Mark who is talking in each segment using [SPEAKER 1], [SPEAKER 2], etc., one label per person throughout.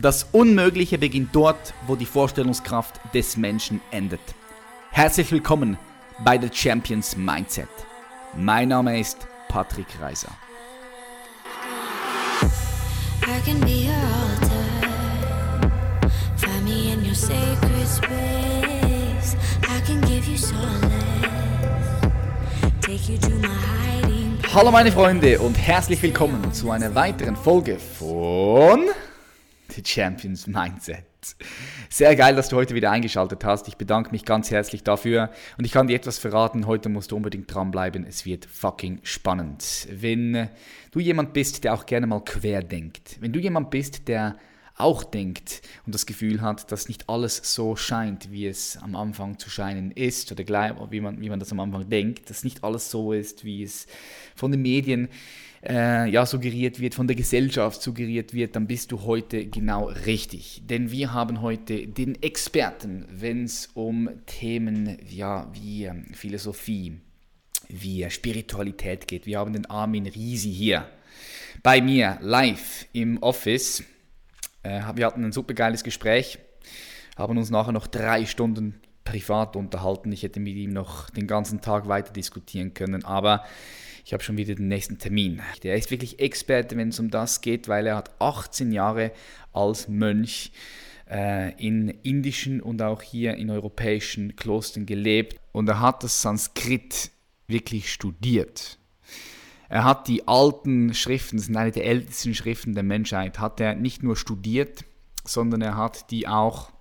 [SPEAKER 1] Das Unmögliche beginnt dort, wo die Vorstellungskraft des Menschen endet. Herzlich willkommen bei The Champions Mindset. Mein Name ist Patrick Reiser. Hallo meine Freunde und herzlich willkommen zu einer weiteren Folge von The Champions Mindset. Sehr geil, dass du heute wieder eingeschaltet hast. Ich bedanke mich ganz herzlich dafür. Und ich kann dir etwas verraten, heute musst du unbedingt dranbleiben. Es wird fucking spannend. Wenn du jemand bist, der auch gerne mal quer denkt, wenn du jemand bist, der auch denkt und das Gefühl hat, dass nicht alles so scheint, wie es am Anfang zu scheinen ist, oder wie man, wie man das am Anfang denkt, dass nicht alles so ist, wie es von den Medien äh, ja, suggeriert wird, von der Gesellschaft suggeriert wird, dann bist du heute genau richtig. Denn wir haben heute den Experten, wenn es um Themen ja, wie ähm, Philosophie, wie Spiritualität geht. Wir haben den Armin Risi hier bei mir live im Office. Äh, wir hatten ein super geiles Gespräch, haben uns nachher noch drei Stunden privat unterhalten. Ich hätte mit ihm noch den ganzen Tag weiter diskutieren können, aber ich habe schon wieder den nächsten Termin. Der ist wirklich Experte, wenn es um das geht, weil er hat 18 Jahre als Mönch äh, in indischen und auch hier in europäischen Klostern gelebt und er hat das Sanskrit wirklich studiert. Er hat die alten Schriften, das sind eine der ältesten Schriften der Menschheit, hat er nicht nur studiert, sondern er hat die auch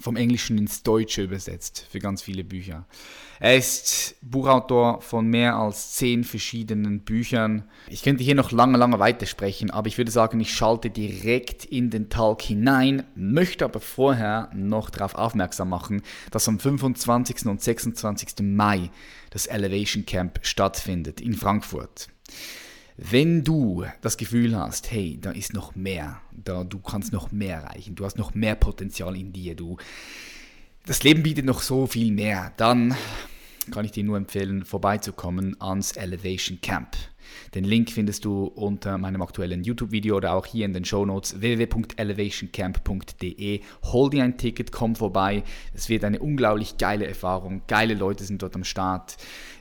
[SPEAKER 1] vom Englischen ins Deutsche übersetzt für ganz viele Bücher. Er ist Buchautor von mehr als zehn verschiedenen Büchern. Ich könnte hier noch lange, lange weitersprechen, aber ich würde sagen, ich schalte direkt in den Talk hinein, möchte aber vorher noch darauf aufmerksam machen, dass am 25. und 26. Mai das Elevation Camp stattfindet in Frankfurt. Wenn du das Gefühl hast, hey, da ist noch mehr, da du kannst noch mehr erreichen, du hast noch mehr Potenzial in dir, du das Leben bietet noch so viel mehr, dann kann ich dir nur empfehlen, vorbeizukommen ans Elevation Camp. Den Link findest du unter meinem aktuellen YouTube-Video oder auch hier in den Show Notes www.elevationcamp.de. Hol dir ein Ticket, komm vorbei. Es wird eine unglaublich geile Erfahrung. Geile Leute sind dort am Start.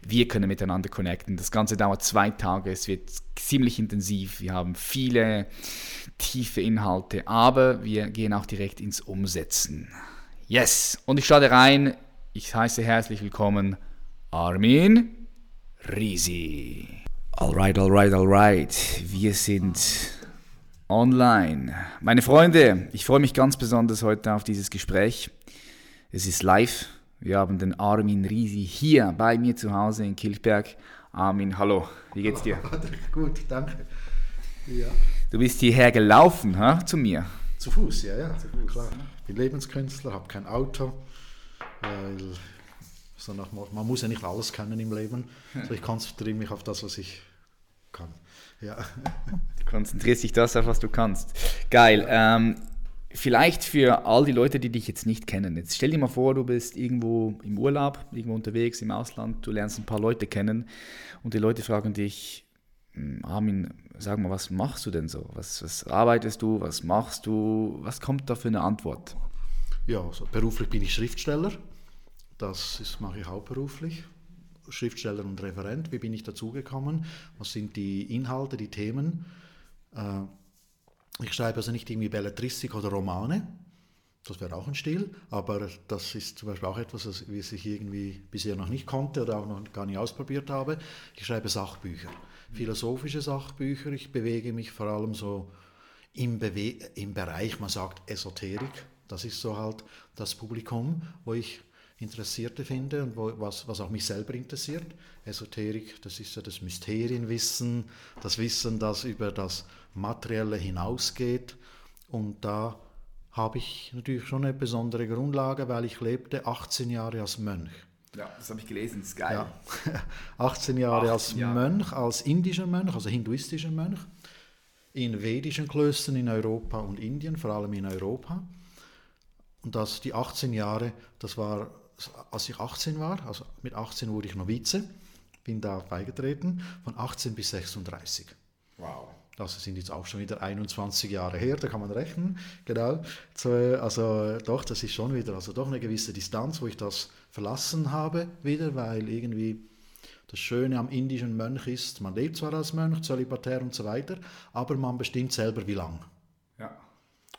[SPEAKER 1] Wir können miteinander connecten. Das Ganze dauert zwei Tage. Es wird ziemlich intensiv. Wir haben viele tiefe Inhalte, aber wir gehen auch direkt ins Umsetzen. Yes! Und ich starte rein. Ich heiße herzlich willkommen Armin Risi. Alright, alright, alright. Wir sind online. Meine Freunde, ich freue mich ganz besonders heute auf dieses Gespräch. Es ist live. Wir haben den Armin Risi hier bei mir zu Hause in Kilchberg. Armin, hallo, wie geht's dir?
[SPEAKER 2] Gut, danke.
[SPEAKER 1] Ja. Du bist hierher gelaufen, ha, zu mir?
[SPEAKER 2] Zu Fuß, ja, ja, Fuß. klar. Ich bin Lebenskünstler, habe kein Auto, weil so nach, man muss ja nicht alles können im Leben. Also ich konzentriere mich auf das, was ich kann. Ja.
[SPEAKER 1] Du konzentrierst dich das auf, was du kannst. Geil. Ähm, vielleicht für all die Leute, die dich jetzt nicht kennen. Jetzt stell dir mal vor, du bist irgendwo im Urlaub, irgendwo unterwegs im Ausland, du lernst ein paar Leute kennen und die Leute fragen dich, hm, Armin, sag mal, was machst du denn so? Was, was arbeitest du? Was machst du? Was kommt da für eine Antwort?
[SPEAKER 2] Ja, also beruflich bin ich Schriftsteller. Das mache ich hauptberuflich. Schriftsteller und Referent. Wie bin ich dazugekommen? Was sind die Inhalte, die Themen? Äh, ich schreibe also nicht irgendwie Belletristik oder Romane. Das wäre auch ein Stil, aber das ist zum Beispiel auch etwas, was ich irgendwie bisher noch nicht konnte oder auch noch gar nicht ausprobiert habe. Ich schreibe Sachbücher, philosophische Sachbücher. Ich bewege mich vor allem so im, Bewe im Bereich, man sagt Esoterik. Das ist so halt das Publikum, wo ich Interessierte finde und wo, was, was auch mich selber interessiert. Esoterik, das ist ja das Mysterienwissen, das Wissen, das über das Materielle hinausgeht. Und da habe ich natürlich schon eine besondere Grundlage, weil ich lebte 18 Jahre als Mönch.
[SPEAKER 1] Ja, das habe ich gelesen, das ist geil.
[SPEAKER 2] Ja. 18 Jahre 18 als Jahre. Mönch, als indischer Mönch, also hinduistischer Mönch, in vedischen Klöstern in Europa und Indien, vor allem in Europa. Und das, die 18 Jahre, das war als ich 18 war, also mit 18 wurde ich Novize, bin da beigetreten, von 18 bis 36.
[SPEAKER 1] Wow.
[SPEAKER 2] Das sind jetzt auch schon wieder 21 Jahre her, da kann man rechnen, genau. Also doch, das ist schon wieder, also doch eine gewisse Distanz, wo ich das verlassen habe wieder, weil irgendwie das Schöne am indischen Mönch ist, man lebt zwar als Mönch, zölibatär und so weiter, aber man bestimmt selber wie lang. Ja.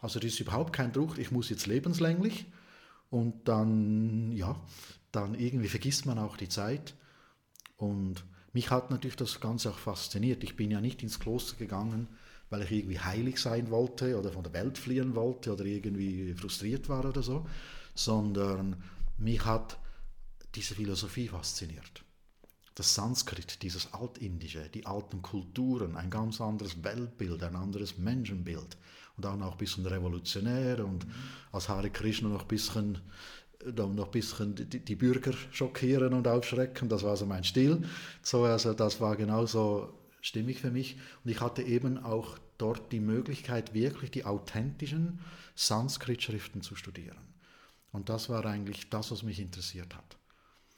[SPEAKER 2] Also das ist überhaupt kein Druck, ich muss jetzt lebenslänglich und dann, ja, dann irgendwie vergisst man auch die Zeit und mich hat natürlich das Ganze auch fasziniert. Ich bin ja nicht ins Kloster gegangen, weil ich irgendwie heilig sein wollte oder von der Welt fliehen wollte oder irgendwie frustriert war oder so, sondern mich hat diese Philosophie fasziniert. Das Sanskrit, dieses Altindische, die alten Kulturen, ein ganz anderes Weltbild, ein anderes Menschenbild und auch noch ein bisschen revolutionär und als Hare Krishna noch ein bisschen dann noch ein bisschen die, die, Bürger schockieren und aufschrecken. Das war so mein Stil. So, also das war genauso stimmig für mich. Und ich hatte eben auch dort die Möglichkeit, wirklich die authentischen Sanskrit-Schriften zu studieren. Und das war eigentlich das, was mich interessiert hat.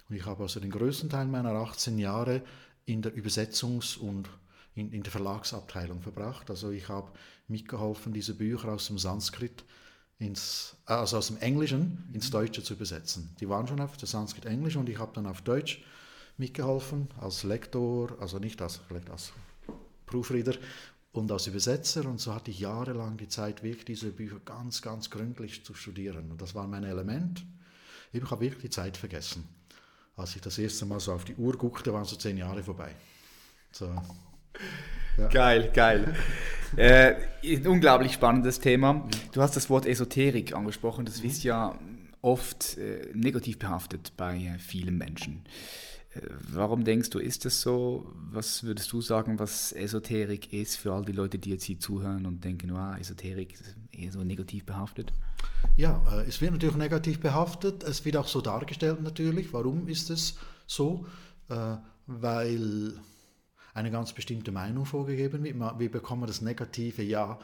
[SPEAKER 2] Und ich habe also den größten Teil meiner 18 Jahre in der Übersetzungs- und in, in der Verlagsabteilung verbracht. Also ich habe mitgeholfen, diese Bücher aus dem Sanskrit ins, äh, also aus dem Englischen ins Deutsche zu übersetzen. Die waren schon auf der Sanskrit Englisch und ich habe dann auf Deutsch mitgeholfen als Lektor, also nicht als, als Proofreader und als Übersetzer und so hatte ich jahrelang die Zeit, wirklich diese Bücher ganz, ganz gründlich zu studieren und das war mein Element. Ich habe wirklich die Zeit vergessen. Als ich das erste Mal so auf die Uhr guckte, waren so zehn Jahre vorbei. So.
[SPEAKER 1] Ja. Geil, geil. äh, ein unglaublich spannendes Thema. Du hast das Wort Esoterik angesprochen. Das ist ja oft äh, negativ behaftet bei äh, vielen Menschen. Warum denkst du, ist das so? Was würdest du sagen, was Esoterik ist für all die Leute, die jetzt hier zuhören und denken, wow, Esoterik ist eher so negativ behaftet?
[SPEAKER 2] Ja, äh, es wird natürlich negativ behaftet. Es wird auch so dargestellt natürlich. Warum ist es so? Äh, weil eine ganz bestimmte Meinung vorgegeben wird. Wir bekommen das Negative ja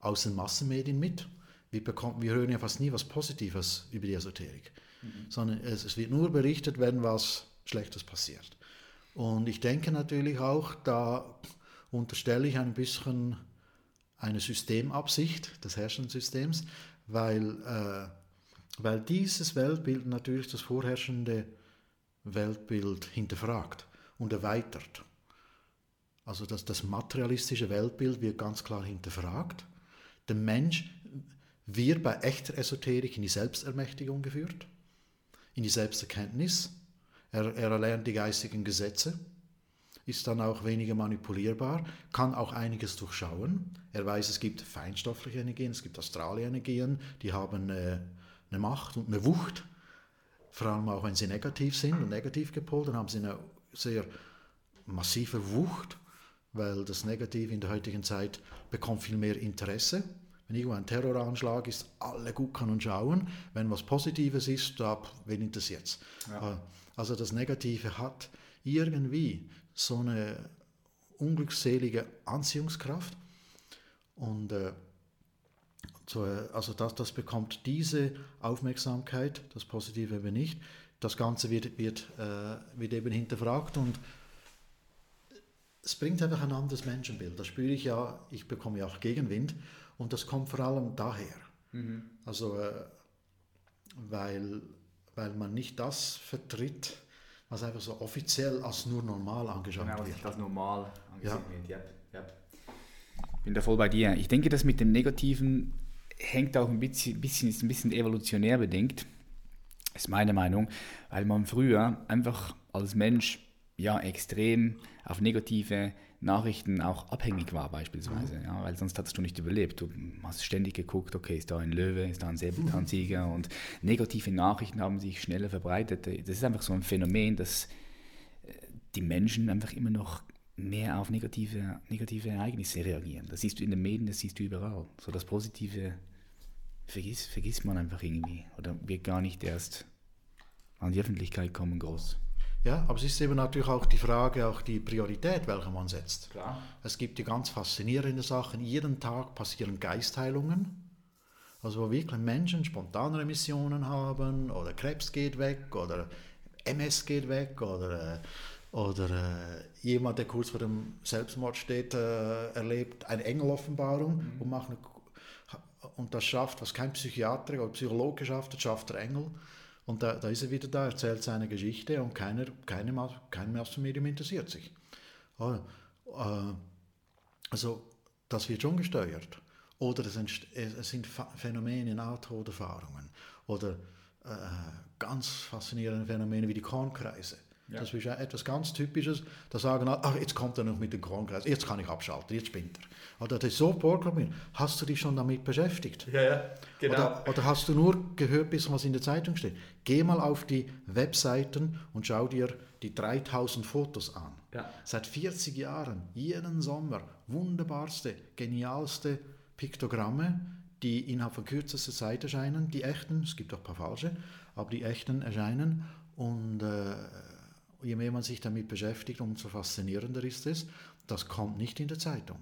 [SPEAKER 2] aus den Massenmedien mit. Wir, bekommen, wir hören ja fast nie was Positives über die Esoterik, mhm. sondern es, es wird nur berichtet, wenn was Schlechtes passiert. Und ich denke natürlich auch, da unterstelle ich ein bisschen eine Systemabsicht des herrschenden Systems, weil, äh, weil dieses Weltbild natürlich das vorherrschende Weltbild hinterfragt und erweitert. Also das, das materialistische Weltbild wird ganz klar hinterfragt. Der Mensch wird bei echter Esoterik in die Selbstermächtigung geführt, in die Selbsterkenntnis. Er, er erlernt die geistigen Gesetze, ist dann auch weniger manipulierbar, kann auch einiges durchschauen. Er weiß, es gibt feinstoffliche Energien, es gibt astrale Energien, die haben eine, eine Macht und eine Wucht, vor allem auch wenn sie negativ sind und negativ gepolt, dann haben sie eine sehr massive Wucht weil das Negative in der heutigen Zeit bekommt viel mehr Interesse. Wenn irgendwo ein Terroranschlag ist, alle gucken und schauen. Wenn was Positives ist, da, wen interessiert es? Ja. Also das Negative hat irgendwie so eine unglückselige Anziehungskraft. Und äh, so, äh, also das, das bekommt diese Aufmerksamkeit, das Positive eben nicht. Das Ganze wird, wird, äh, wird eben hinterfragt und es bringt einfach ein anderes Menschenbild. Das spüre ich ja, ich bekomme ja auch Gegenwind und das kommt vor allem daher. Mhm. Also, äh, weil, weil man nicht das vertritt, was einfach so offiziell als nur normal angeschaut genau, wird.
[SPEAKER 1] als normal angesehen ja. wird. Ja, ja. Bin da voll bei dir. Ich denke, das mit dem Negativen hängt auch ein bisschen, bisschen, ist ein bisschen evolutionär bedingt, ist meine Meinung, weil man früher einfach als Mensch ja extrem auf negative Nachrichten auch abhängig war beispielsweise, ja, weil sonst hattest du nicht überlebt. Du hast ständig geguckt, okay, ist da ein Löwe, ist da ein Säbelzahntiger und negative Nachrichten haben sich schneller verbreitet. Das ist einfach so ein Phänomen, dass äh, die Menschen einfach immer noch mehr auf negative, negative Ereignisse reagieren. Das siehst du in den Medien, das siehst du überall. So das Positive vergisst, vergisst man einfach irgendwie oder wird gar nicht erst an die Öffentlichkeit kommen groß.
[SPEAKER 2] Ja, aber es ist eben natürlich auch die Frage, auch die Priorität, welche man setzt. Klar. Es gibt die ganz faszinierende Sachen. Jeden Tag passieren Geistheilungen. Also wo wirklich Menschen spontane Emissionen haben oder Krebs geht weg oder MS geht weg oder, Oder äh, jemand, der kurz vor dem Selbstmord steht, äh, erlebt eine Engeloffenbarung mhm. und, macht eine, und das schafft, was kein Psychiater oder Psychologe schafft, das schafft der Engel. Und da, da ist er wieder da, erzählt seine Geschichte und keiner, keine, kein Massenmedium interessiert sich. Oh, äh, also das wird schon gesteuert. Oder es, es sind Phänomene, Nahtoderfahrungen oder äh, ganz faszinierende Phänomene wie die Kornkreise. Ja. Das ist etwas ganz Typisches. Da sagen alle, ach, jetzt kommt er noch mit dem Kornkreis, jetzt kann ich abschalten, jetzt spinnt er. Oder das ist so vorprogrammiert. Hast du dich schon damit beschäftigt?
[SPEAKER 1] Ja, ja, genau.
[SPEAKER 2] Oder, oder hast du nur gehört, bis was in der Zeitung steht? Geh mal auf die Webseiten und schau dir die 3000 Fotos an. Ja. Seit 40 Jahren, jeden Sommer, wunderbarste, genialste Piktogramme, die innerhalb von kürzester Zeit erscheinen, die echten, es gibt auch ein paar falsche, aber die echten erscheinen und äh, je mehr man sich damit beschäftigt, umso faszinierender ist es. Das kommt nicht in der Zeitung.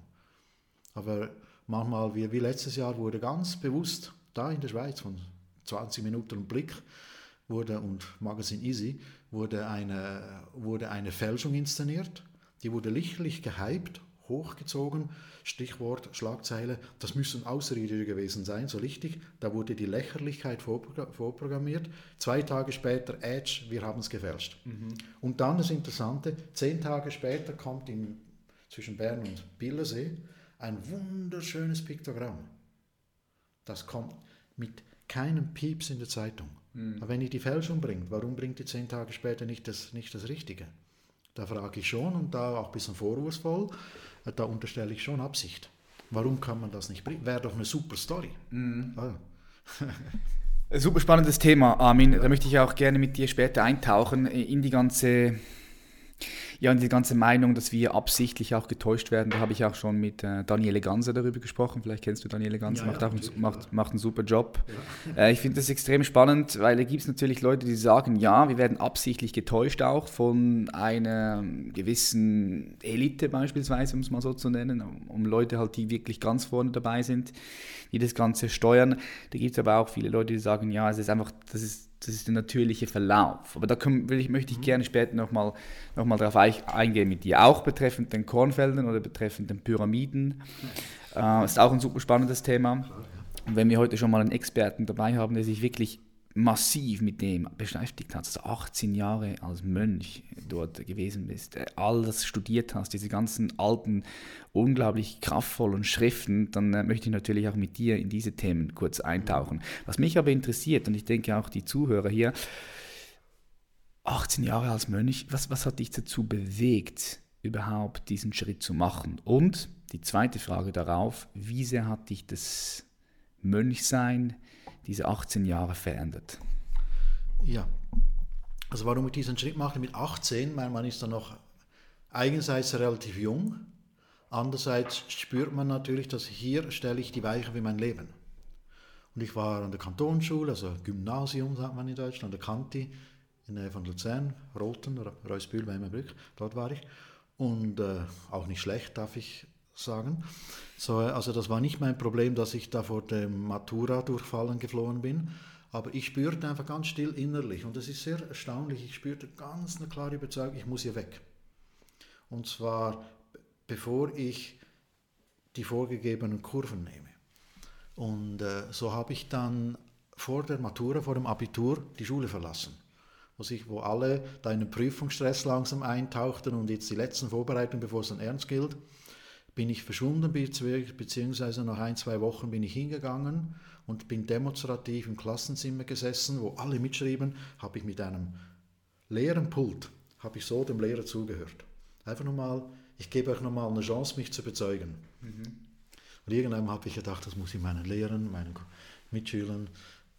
[SPEAKER 2] Aber manchmal, wie, wie letztes Jahr, wurde ganz bewusst da in der Schweiz von 20 Minuten Blick wurde, und Magazin Easy wurde eine, wurde eine Fälschung inszeniert. Die wurde lichtlich gehypt, hochgezogen. Stichwort, Schlagzeile, das müssen Außerirdische gewesen sein, so richtig. Da wurde die Lächerlichkeit vorprogrammiert. Zwei Tage später, Edge, wir haben es gefälscht. Mhm. Und dann das Interessante, zehn Tage später kommt in, zwischen Bern und Billersee ein wunderschönes Piktogramm. Das kommt mit keinem Pieps in der Zeitung. Mhm. Aber wenn ihr die Fälschung bringt, warum bringt ihr zehn Tage später nicht das, nicht das Richtige? Da frage ich schon und da auch ein bisschen vorwurfsvoll, äh, da unterstelle ich schon Absicht. Warum kann man das nicht bringen? Wäre doch eine super Story. Mhm. Ah.
[SPEAKER 1] Super spannendes Thema, Armin. Da möchte ich auch gerne mit dir später eintauchen in die ganze ja, und die ganze Meinung, dass wir absichtlich auch getäuscht werden, da habe ich auch schon mit äh, Daniele Ganser darüber gesprochen. Vielleicht kennst du Daniele Ganser, ja, macht, ja, auch einen, macht, macht einen super Job. Ja. Äh, ich finde das extrem spannend, weil da gibt es natürlich Leute, die sagen, ja, wir werden absichtlich getäuscht auch von einer gewissen Elite beispielsweise, um es mal so zu nennen, um Leute halt, die wirklich ganz vorne dabei sind, die das Ganze steuern. Da gibt es aber auch viele Leute, die sagen, ja, es ist einfach, das ist das ist der natürliche Verlauf. Aber da können, ich, möchte ich mhm. gerne später nochmal noch mal darauf eingehen mit dir, auch betreffend den Kornfeldern oder betreffend den Pyramiden. Äh, ist auch ein super spannendes Thema. Und wenn wir heute schon mal einen Experten dabei haben, der sich wirklich massiv mit dem beschäftigt hast, also 18 Jahre als Mönch dort gewesen bist, äh, alles studiert hast, diese ganzen alten, unglaublich kraftvollen Schriften, dann äh, möchte ich natürlich auch mit dir in diese Themen kurz eintauchen. Was mich aber interessiert, und ich denke auch die Zuhörer hier, 18 Jahre als Mönch, was, was hat dich dazu bewegt, überhaupt diesen Schritt zu machen? Und die zweite Frage darauf, wie sehr hat dich das Mönchsein diese 18 Jahre verändert?
[SPEAKER 2] Ja, also warum ich diesen Schritt mache mit 18, mein man ist dann noch einerseits relativ jung, andererseits spürt man natürlich, dass hier stelle ich die Weiche für mein Leben. Und ich war an der Kantonsschule, also Gymnasium sagt man in Deutschland, an der Kanti, in der Nähe von Luzern, Roten, Reusbühl, Weimerbrück, dort war ich. Und äh, auch nicht schlecht, darf ich sagen. So, also das war nicht mein Problem, dass ich da vor dem Matura-Durchfallen geflohen bin, aber ich spürte einfach ganz still innerlich und das ist sehr erstaunlich, ich spürte ganz eine klare Überzeugung, ich muss hier weg. Und zwar bevor ich die vorgegebenen Kurven nehme. Und äh, so habe ich dann vor der Matura, vor dem Abitur die Schule verlassen wo, sich, wo alle da in den Prüfungsstress langsam eintauchten und jetzt die letzten Vorbereitungen, bevor es dann ernst gilt bin ich verschwunden, beziehungsweise nach ein, zwei Wochen bin ich hingegangen und bin demonstrativ im Klassenzimmer gesessen, wo alle mitschrieben, habe ich mit einem leeren Pult, habe ich so dem Lehrer zugehört. Einfach nochmal, ich gebe euch nochmal eine Chance, mich zu bezeugen. Mhm. Und irgendwann habe ich gedacht, das muss ich meinen Lehrern, meinen Mitschülern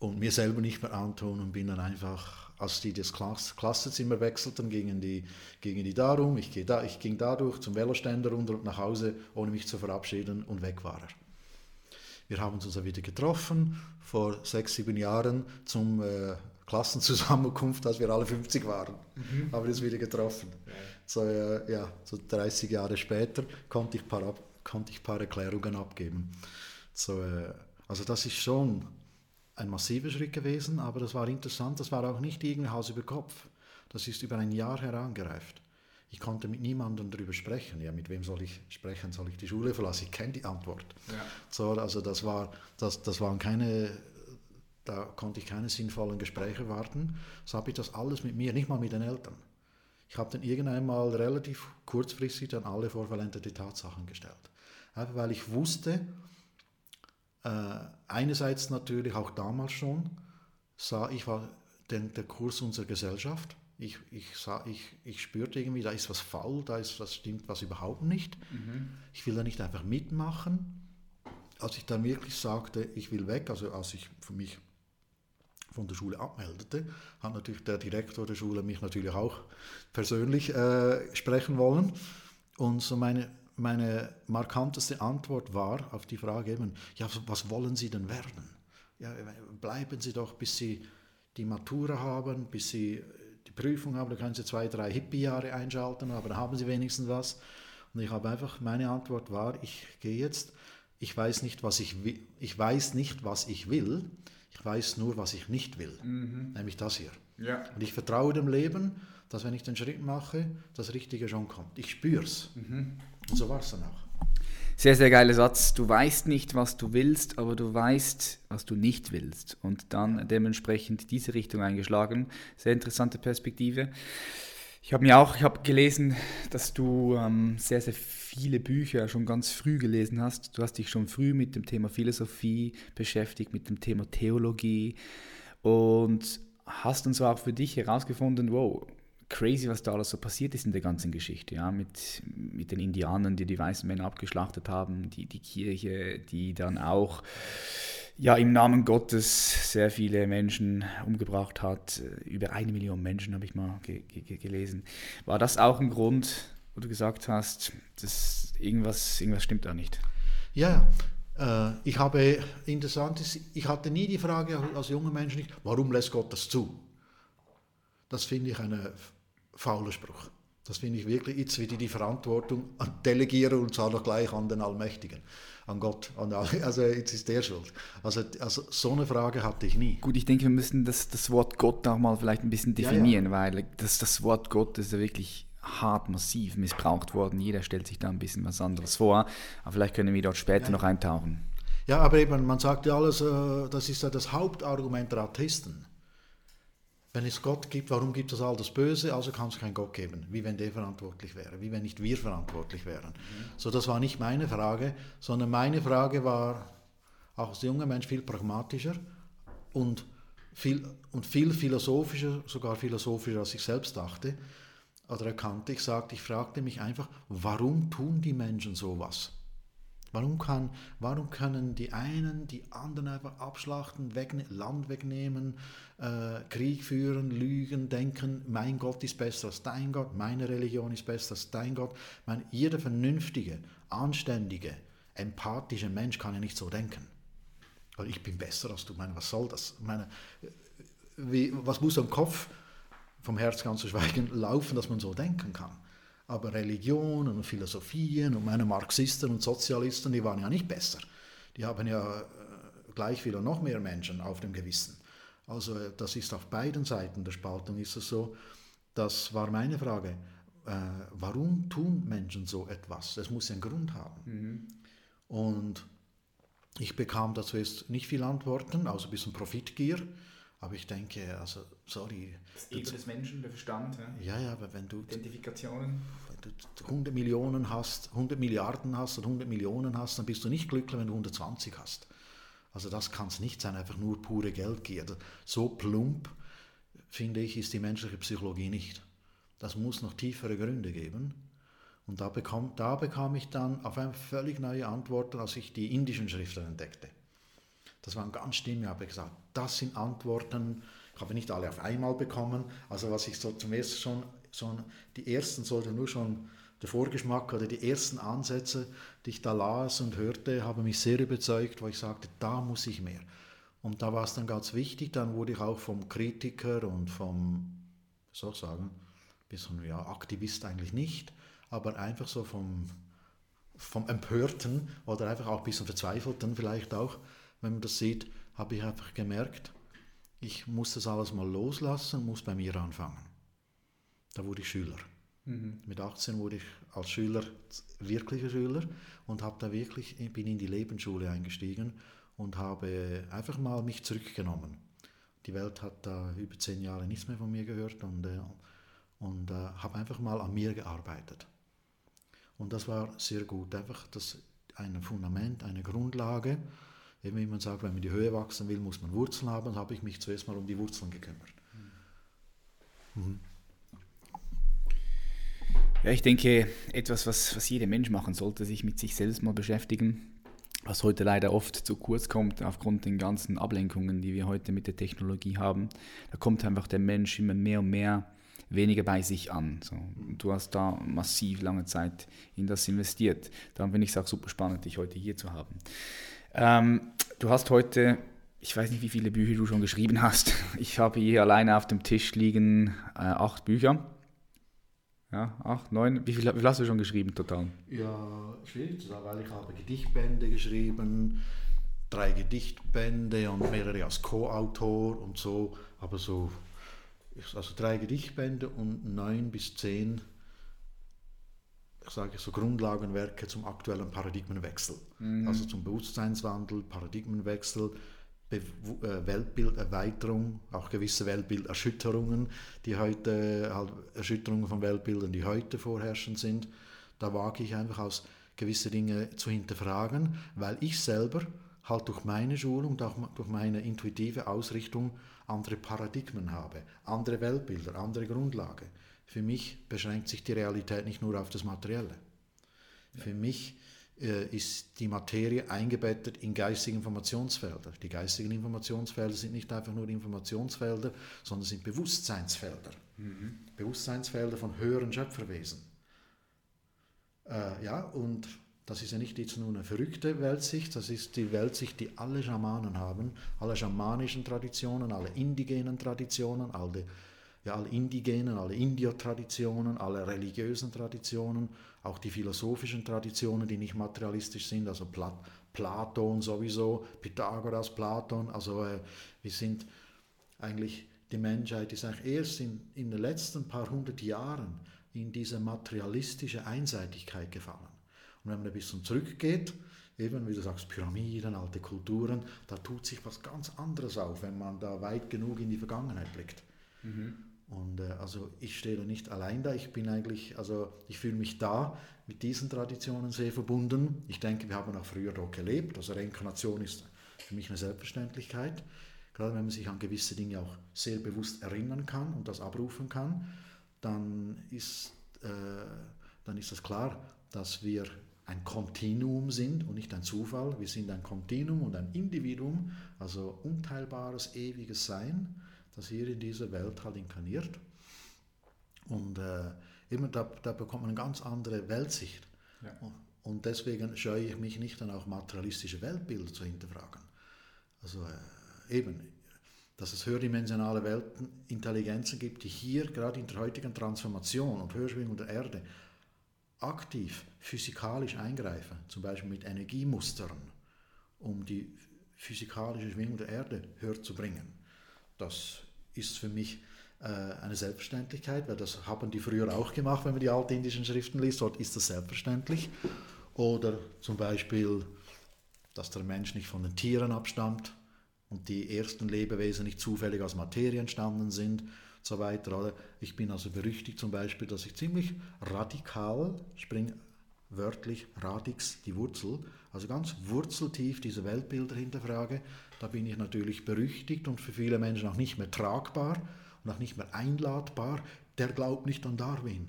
[SPEAKER 2] und mir selber nicht mehr antun und bin dann einfach als die das Klassenzimmer wechselten, gingen die, gingen die darum, ich, da, ich ging dadurch zum Veloständer runter und nach Hause, ohne mich zu verabschieden und weg war er. Wir haben uns also wieder getroffen, vor sechs, sieben Jahren zum äh, Klassenzusammenkunft, als wir alle 50 waren, mhm. haben wir uns wieder getroffen. Ja. So, äh, ja, so 30 Jahre später konnte ich ein paar, konnte ich paar Erklärungen abgeben. So, äh, also das ist schon ein massiver Schritt gewesen, aber das war interessant. Das war auch nicht irgendein Haus über Kopf. Das ist über ein Jahr herangereift. Ich konnte mit niemandem darüber sprechen. Ja, mit wem soll ich sprechen? Soll ich die Schule verlassen? Ich kenne die Antwort. Ja. So, also das, war, das, das waren keine, da konnte ich keine sinnvollen Gespräche warten. So habe ich das alles mit mir, nicht mal mit den Eltern. Ich habe dann irgendwann mal relativ kurzfristig dann alle vorverlendete Tatsachen gestellt. Einfach weil ich wusste, einerseits natürlich auch damals schon, sah ich war den, der Kurs unserer Gesellschaft. Ich, ich, sah, ich, ich spürte irgendwie, da ist was faul, da ist was stimmt was überhaupt nicht. Mhm. Ich will da nicht einfach mitmachen. Als ich dann wirklich sagte, ich will weg, also als ich für mich von der Schule abmeldete, hat natürlich der Direktor der Schule mich natürlich auch persönlich äh, sprechen wollen. Und so meine, meine markanteste Antwort war auf die Frage eben, ja, was wollen Sie denn werden? Ja, bleiben Sie doch, bis Sie die Matura haben, bis Sie die Prüfung haben, da können Sie zwei, drei Hippie-Jahre einschalten, aber dann haben Sie wenigstens was. Und ich habe einfach, meine Antwort war, ich gehe jetzt, ich weiß nicht, was ich will, ich weiß nicht, was ich will, ich weiß nur, was ich nicht will, mhm. nämlich das hier. Ja. Und ich vertraue dem Leben, dass wenn ich den Schritt mache, das Richtige schon kommt. Ich spüre es. Mhm. Und so war es dann auch.
[SPEAKER 1] Sehr, sehr geiler Satz. Du weißt nicht, was du willst, aber du weißt, was du nicht willst. Und dann dementsprechend diese Richtung eingeschlagen. Sehr interessante Perspektive. Ich habe mir auch, ich habe gelesen, dass du ähm, sehr, sehr viele Bücher schon ganz früh gelesen hast. Du hast dich schon früh mit dem Thema Philosophie beschäftigt, mit dem Thema Theologie und hast dann so auch für dich herausgefunden, wow, crazy, was da alles so passiert ist in der ganzen Geschichte, ja, mit, mit den Indianern, die die weißen Männer abgeschlachtet haben, die, die Kirche, die dann auch ja, im Namen Gottes sehr viele Menschen umgebracht hat. Über eine Million Menschen habe ich mal ge ge gelesen. War das auch ein Grund, wo du gesagt hast, dass irgendwas, irgendwas stimmt da nicht?
[SPEAKER 2] Ja, äh, ich habe interessant, ich hatte nie die Frage als junger Mensch nicht, warum lässt Gott das zu? Das finde ich ein fauler Spruch. Das finde ich wirklich, jetzt wieder die Verantwortung delegieren und zwar noch gleich an den Allmächtigen an Gott. An also jetzt ist der schuld. Also, also so eine Frage hatte ich nie.
[SPEAKER 1] Gut, ich denke, wir müssen das, das Wort Gott auch mal vielleicht ein bisschen definieren, ja, ja. weil das, das Wort Gott ist ja wirklich hart massiv missbraucht worden. Jeder stellt sich da ein bisschen was anderes vor. Aber vielleicht können wir dort später ja. noch eintauchen.
[SPEAKER 2] Ja, aber eben, man sagt ja alles, äh, das ist ja das Hauptargument der Atheisten. Wenn es Gott gibt, warum gibt es all das Böse? Also kann es keinen Gott geben, wie wenn der verantwortlich wäre, wie wenn nicht wir verantwortlich wären. Mhm. So, das war nicht meine Frage, sondern meine Frage war auch als junger Mensch viel pragmatischer und viel, und viel philosophischer, sogar philosophischer, als ich selbst dachte oder erkannte. Ich sagte, ich fragte mich einfach, warum tun die Menschen sowas? Warum, kann, warum können die einen die anderen einfach abschlachten, wegne Land wegnehmen, äh, Krieg führen, lügen, denken, mein Gott ist besser als dein Gott, meine Religion ist besser als dein Gott. Meine, jeder vernünftige, anständige, empathische Mensch kann ja nicht so denken. Weil ich bin besser als du. Meine, was soll das? Meine, wie, was muss am Kopf, vom Herz ganz zu schweigen, laufen, dass man so denken kann? Aber Religion und Philosophien und meine Marxisten und Sozialisten, die waren ja nicht besser. Die haben ja äh, gleich viel und noch mehr Menschen auf dem Gewissen. Also äh, das ist auf beiden Seiten der Spaltung ist es so. Das war meine Frage. Äh, warum tun Menschen so etwas? Es muss ja einen Grund haben. Mhm. Und ich bekam dazu jetzt nicht viele Antworten, außer ein bisschen Profitgier. Aber ich denke, also, sorry.
[SPEAKER 1] Das Ego des Menschen, der Verstand.
[SPEAKER 2] Ja, ja, aber wenn du.
[SPEAKER 1] Identifikationen.
[SPEAKER 2] Wenn du 100 Millionen hast, 100 Milliarden hast und 100 Millionen hast, dann bist du nicht glücklich, wenn du 120 hast. Also, das kann es nicht sein, einfach nur pure Geldgier. So plump, finde ich, ist die menschliche Psychologie nicht. Das muss noch tiefere Gründe geben. Und da bekam, da bekam ich dann auf einmal völlig neue Antworten, als ich die indischen Schriften entdeckte. Das waren ganz Stimmen, ich habe gesagt, das sind Antworten, ich habe nicht alle auf einmal bekommen, also was ich so zum ersten schon, schon die ersten sollte nur schon der Vorgeschmack oder die ersten Ansätze, die ich da las und hörte, haben mich sehr überzeugt, wo ich sagte, da muss ich mehr. Und da war es dann ganz wichtig, dann wurde ich auch vom Kritiker und vom, soll ich sagen, bisschen ja, Aktivist eigentlich nicht, aber einfach so vom, vom Empörten oder einfach auch ein bisschen Verzweifelten vielleicht auch, wenn man das sieht, habe ich einfach gemerkt, ich muss das alles mal loslassen, muss bei mir anfangen. Da wurde ich Schüler. Mhm. Mit 18 wurde ich als Schüler wirklicher Schüler und habe da wirklich bin in die Lebensschule eingestiegen und habe einfach mal mich zurückgenommen. Die Welt hat da über zehn Jahre nichts mehr von mir gehört und, äh, und äh, habe einfach mal an mir gearbeitet. Und das war sehr gut, einfach das, ein Fundament, eine Grundlage. Eben wie man sagt, wenn man die Höhe wachsen will, muss man Wurzeln haben. Dann habe ich mich zuerst mal um die Wurzeln gekümmert.
[SPEAKER 1] Mhm. Ja, ich denke, etwas, was, was jeder Mensch machen sollte, sich mit sich selbst mal beschäftigen, was heute leider oft zu kurz kommt aufgrund den ganzen Ablenkungen, die wir heute mit der Technologie haben. Da kommt einfach der Mensch immer mehr und mehr weniger bei sich an. So. Du hast da massiv lange Zeit in das investiert. Darum finde ich es auch super spannend, dich heute hier zu haben. Ähm, du hast heute, ich weiß nicht, wie viele Bücher du schon geschrieben hast. Ich habe hier alleine auf dem Tisch liegen äh, acht Bücher. Ja, acht, neun. Wie viel, wie viel hast du schon geschrieben total?
[SPEAKER 2] Ja, schwierig zu sagen, weil ich habe Gedichtbände geschrieben, drei Gedichtbände und mehrere als Co-Autor und so, aber so, also drei Gedichtbände und neun bis zehn, ich sage so Grundlagenwerke zum aktuellen Paradigmenwechsel. Mhm. Also zum Bewusstseinswandel, Paradigmenwechsel, Weltbilderweiterung, auch gewisse Weltbilderschütterungen, die heute, halt Erschütterungen von Weltbildern, die heute vorherrschend sind. Da wage ich einfach aus gewisse Dinge zu hinterfragen, weil ich selber halt durch meine Schulung, durch meine intuitive Ausrichtung andere Paradigmen habe, andere Weltbilder, andere Grundlage. Für mich beschränkt sich die Realität nicht nur auf das Materielle. Für mich äh, ist die Materie eingebettet in geistige Informationsfelder. Die geistigen Informationsfelder sind nicht einfach nur Informationsfelder, sondern sind Bewusstseinsfelder. Mhm. Bewusstseinsfelder von höheren Schöpferwesen. Äh, ja, und das ist ja nicht jetzt nur eine verrückte Weltsicht, das ist die Weltsicht, die alle Schamanen haben, alle schamanischen Traditionen, alle indigenen Traditionen, alle, ja, alle indigenen, alle Indio-Traditionen, alle religiösen Traditionen auch die philosophischen Traditionen, die nicht materialistisch sind, also Plat Platon sowieso, Pythagoras, Platon, also äh, wir sind eigentlich, die Menschheit ist eigentlich erst in, in den letzten paar hundert Jahren in diese materialistische Einseitigkeit gefallen. Und wenn man ein bisschen zurückgeht, eben wie du sagst, Pyramiden, alte Kulturen, da tut sich was ganz anderes auf, wenn man da weit genug in die Vergangenheit blickt. Mhm. Und äh, also ich stehe da nicht allein da, ich bin eigentlich, also ich fühle mich da mit diesen Traditionen sehr verbunden. Ich denke, wir haben auch früher dort gelebt, also Reinkarnation ist für mich eine Selbstverständlichkeit, gerade wenn man sich an gewisse Dinge auch sehr bewusst erinnern kann und das abrufen kann, dann ist, äh, dann ist das klar, dass wir ein Kontinuum sind und nicht ein Zufall. Wir sind ein Kontinuum und ein Individuum, also unteilbares, ewiges Sein das hier in dieser Welt halt inkarniert. Und äh, immer da, da, bekommt man eine ganz andere Weltsicht. Ja. Und deswegen scheue ich mich nicht dann auch materialistische Weltbilder zu hinterfragen. Also äh, eben, dass es höherdimensionale Welten, Intelligenzen gibt, die hier gerade in der heutigen Transformation und Höherschwingung der Erde aktiv physikalisch eingreifen, zum Beispiel mit Energiemustern, um die physikalische Schwingung der Erde höher zu bringen. Das ist für mich äh, eine Selbstverständlichkeit, weil das haben die früher auch gemacht, wenn man die altindischen Schriften liest, dort ist das selbstverständlich. Oder zum Beispiel, dass der Mensch nicht von den Tieren abstammt und die ersten Lebewesen nicht zufällig aus Materie entstanden sind so weiter. Ich bin also berüchtigt zum Beispiel, dass ich ziemlich radikal, spring wörtlich radix, die Wurzel, also ganz wurzeltief diese Weltbilder hinterfrage da bin ich natürlich berüchtigt und für viele Menschen auch nicht mehr tragbar und auch nicht mehr einladbar. Der glaubt nicht an Darwin.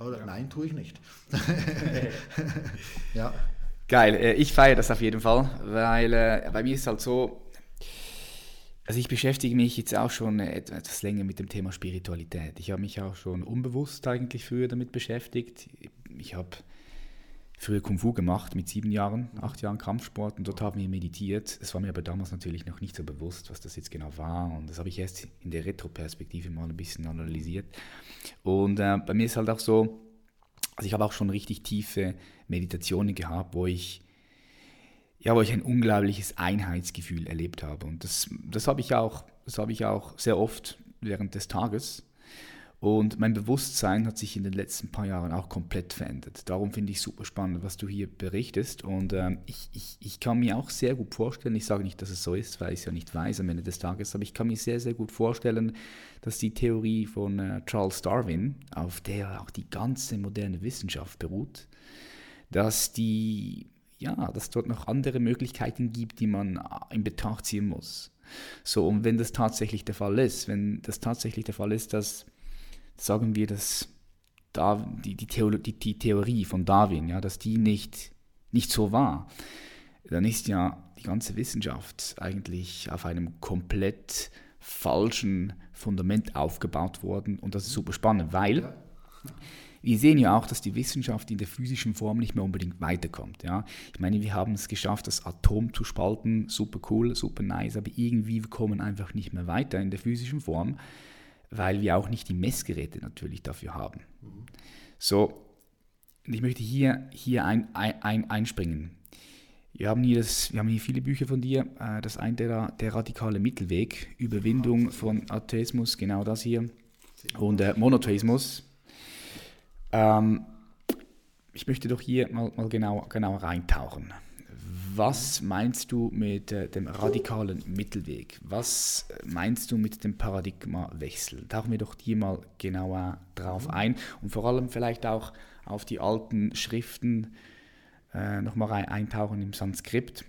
[SPEAKER 2] Oder? Ja. Nein, tue ich nicht.
[SPEAKER 1] ja. Geil, äh, ich feiere das auf jeden Fall, weil äh, bei mir ist halt so, also ich beschäftige mich jetzt auch schon etwas länger mit dem Thema Spiritualität. Ich habe mich auch schon unbewusst eigentlich früher damit beschäftigt. Ich habe früher Kung Fu gemacht mit sieben Jahren, acht Jahren Kampfsport und dort haben wir meditiert. Es war mir aber damals natürlich noch nicht so bewusst, was das jetzt genau war und das habe ich erst in der Retroperspektive mal ein bisschen analysiert. Und äh, bei mir ist halt auch so, also ich habe auch schon richtig tiefe Meditationen gehabt, wo ich ja, wo ich ein unglaubliches Einheitsgefühl erlebt habe und das, das habe ich auch, das habe ich auch sehr oft während des Tages Und mein Bewusstsein hat sich in den letzten paar Jahren auch komplett verändert. Darum finde ich super spannend, was du hier berichtest. Und ähm, ich, ich, ich kann mir auch sehr gut vorstellen, ich sage nicht, dass es so ist, weil ich es ja nicht weiß am Ende des Tages, aber ich kann mir sehr, sehr gut vorstellen, dass die Theorie von äh, Charles Darwin, auf der auch die ganze moderne Wissenschaft beruht, dass die ja, dass dort noch andere Möglichkeiten gibt, die man äh, in Betracht ziehen muss. So, und wenn das tatsächlich der Fall ist, wenn das tatsächlich der Fall ist, dass sagen wir, dass da, die, die, Theolo die, die Theorie von Darwin, ja, dass die nicht, nicht so war, dann ist ja die ganze Wissenschaft eigentlich auf einem komplett falschen Fundament aufgebaut worden. Und das ist super spannend, weil wir sehen ja auch, dass die Wissenschaft in der physischen Form nicht mehr unbedingt weiterkommt. Ja? Ich meine, wir haben es geschafft, das Atom zu spalten, super cool, super nice, aber irgendwie kommen einfach nicht mehr weiter in der physischen Form weil wir auch nicht die Messgeräte natürlich dafür haben. Mhm. So, ich möchte hier, hier ein, ein, einspringen. Wir haben, hier das, wir haben hier viele Bücher von dir. Äh, das eine der, der radikale Mittelweg, Überwindung von Atheismus, genau das hier, und äh, Monotheismus. Ähm, ich möchte doch hier mal, mal genau, genau reintauchen. Was meinst du mit äh, dem radikalen Mittelweg? Was meinst du mit dem Paradigmawechsel? Tauchen wir doch hier mal genauer drauf mhm. ein und vor allem vielleicht auch auf die alten Schriften äh, nochmal eintauchen im Sanskrit,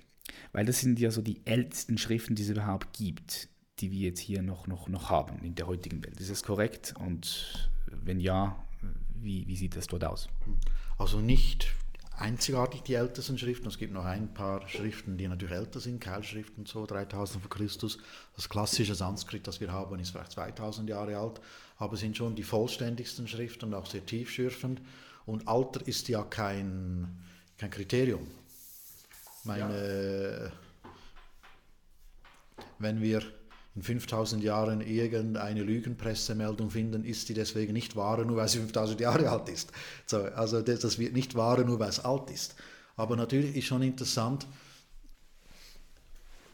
[SPEAKER 1] weil das sind ja so die ältesten Schriften, die es überhaupt gibt, die wir jetzt hier noch, noch, noch haben in der heutigen Welt. Ist das korrekt? Und wenn ja, wie, wie sieht das dort aus?
[SPEAKER 2] Also nicht einzigartig die ältesten Schriften. Es gibt noch ein paar Schriften, die natürlich älter sind, Keilschriften so, 3000 vor Christus. Das klassische Sanskrit, das wir haben, ist vielleicht 2000 Jahre alt, aber sind schon die vollständigsten Schriften und auch sehr tiefschürfend. Und Alter ist ja kein, kein Kriterium. Meine, ja. Wenn wir in 5000 Jahren irgendeine Lügenpressemeldung finden, ist die deswegen nicht wahr, nur weil sie 5000 Jahre alt ist. So, also das, das wird nicht wahr, nur weil es alt ist. Aber natürlich ist schon interessant,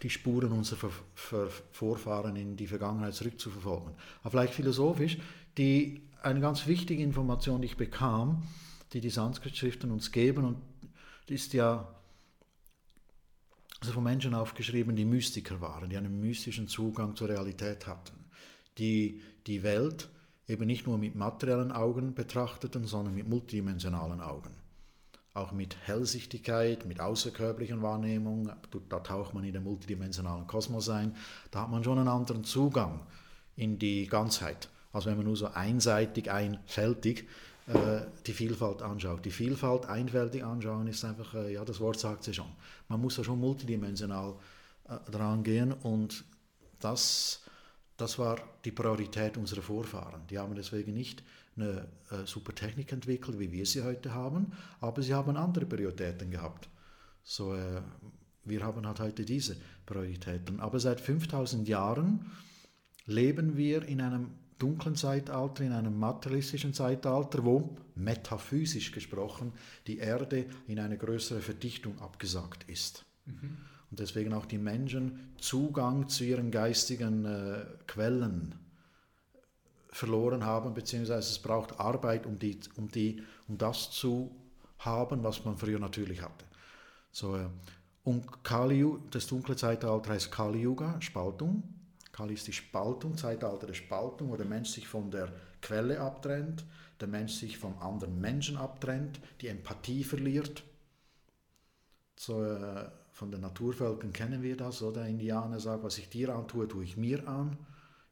[SPEAKER 2] die Spuren unserer Vorfahren in die Vergangenheit zurückzuverfolgen. Aber vielleicht philosophisch, die, eine ganz wichtige Information, die ich bekam, die die Sanskrit-Schriften uns geben, und ist ja also von Menschen aufgeschrieben, die Mystiker waren, die einen mystischen Zugang zur Realität hatten, die die Welt eben nicht nur mit materiellen Augen betrachteten, sondern mit multidimensionalen Augen. Auch mit Hellsichtigkeit, mit außerkörperlichen Wahrnehmung, da taucht man in den multidimensionalen Kosmos ein, da hat man schon einen anderen Zugang in die Ganzheit, als wenn man nur so einseitig, einfältig äh, die Vielfalt anschaut. Die Vielfalt einfältig anschauen ist einfach, äh, ja, das Wort sagt es schon. Man muss ja schon multidimensional äh, dran gehen und das, das war die Priorität unserer Vorfahren. Die haben deswegen nicht eine äh, super Technik entwickelt, wie wir sie heute haben, aber sie haben andere Prioritäten gehabt. So, äh, wir haben halt heute diese Prioritäten. Aber seit 5000 Jahren leben wir in einem dunklen Zeitalter, in einem materialistischen Zeitalter, wo metaphysisch gesprochen die Erde in eine größere Verdichtung abgesagt ist. Mhm. Und deswegen auch die Menschen Zugang zu ihren geistigen äh, Quellen verloren haben, beziehungsweise es braucht Arbeit, um, die, um, die, um das zu haben, was man früher natürlich hatte. So, äh, und Kali, das dunkle Zeitalter heißt Kali Yuga, Spaltung. Kali ist die Spaltung, Zeitalter der Spaltung, wo der Mensch sich von der Quelle abtrennt, der Mensch sich vom anderen Menschen abtrennt, die Empathie verliert. So, äh, von den Naturvölkern kennen wir das, oder? Indianer sagen, was ich dir antue, tue ich mir an.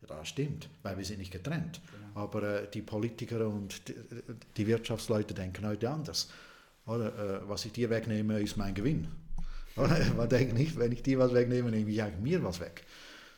[SPEAKER 2] Ja, das stimmt, weil wir sind nicht getrennt. Genau. Aber äh, die Politiker und die, die, Wirtschaftsleute denken heute anders. Oder, äh, was ich dir wegnehme, ist mein Gewinn. Man denkt nicht, wenn ich dir was wegnehme, nehme ich eigentlich mir was weg.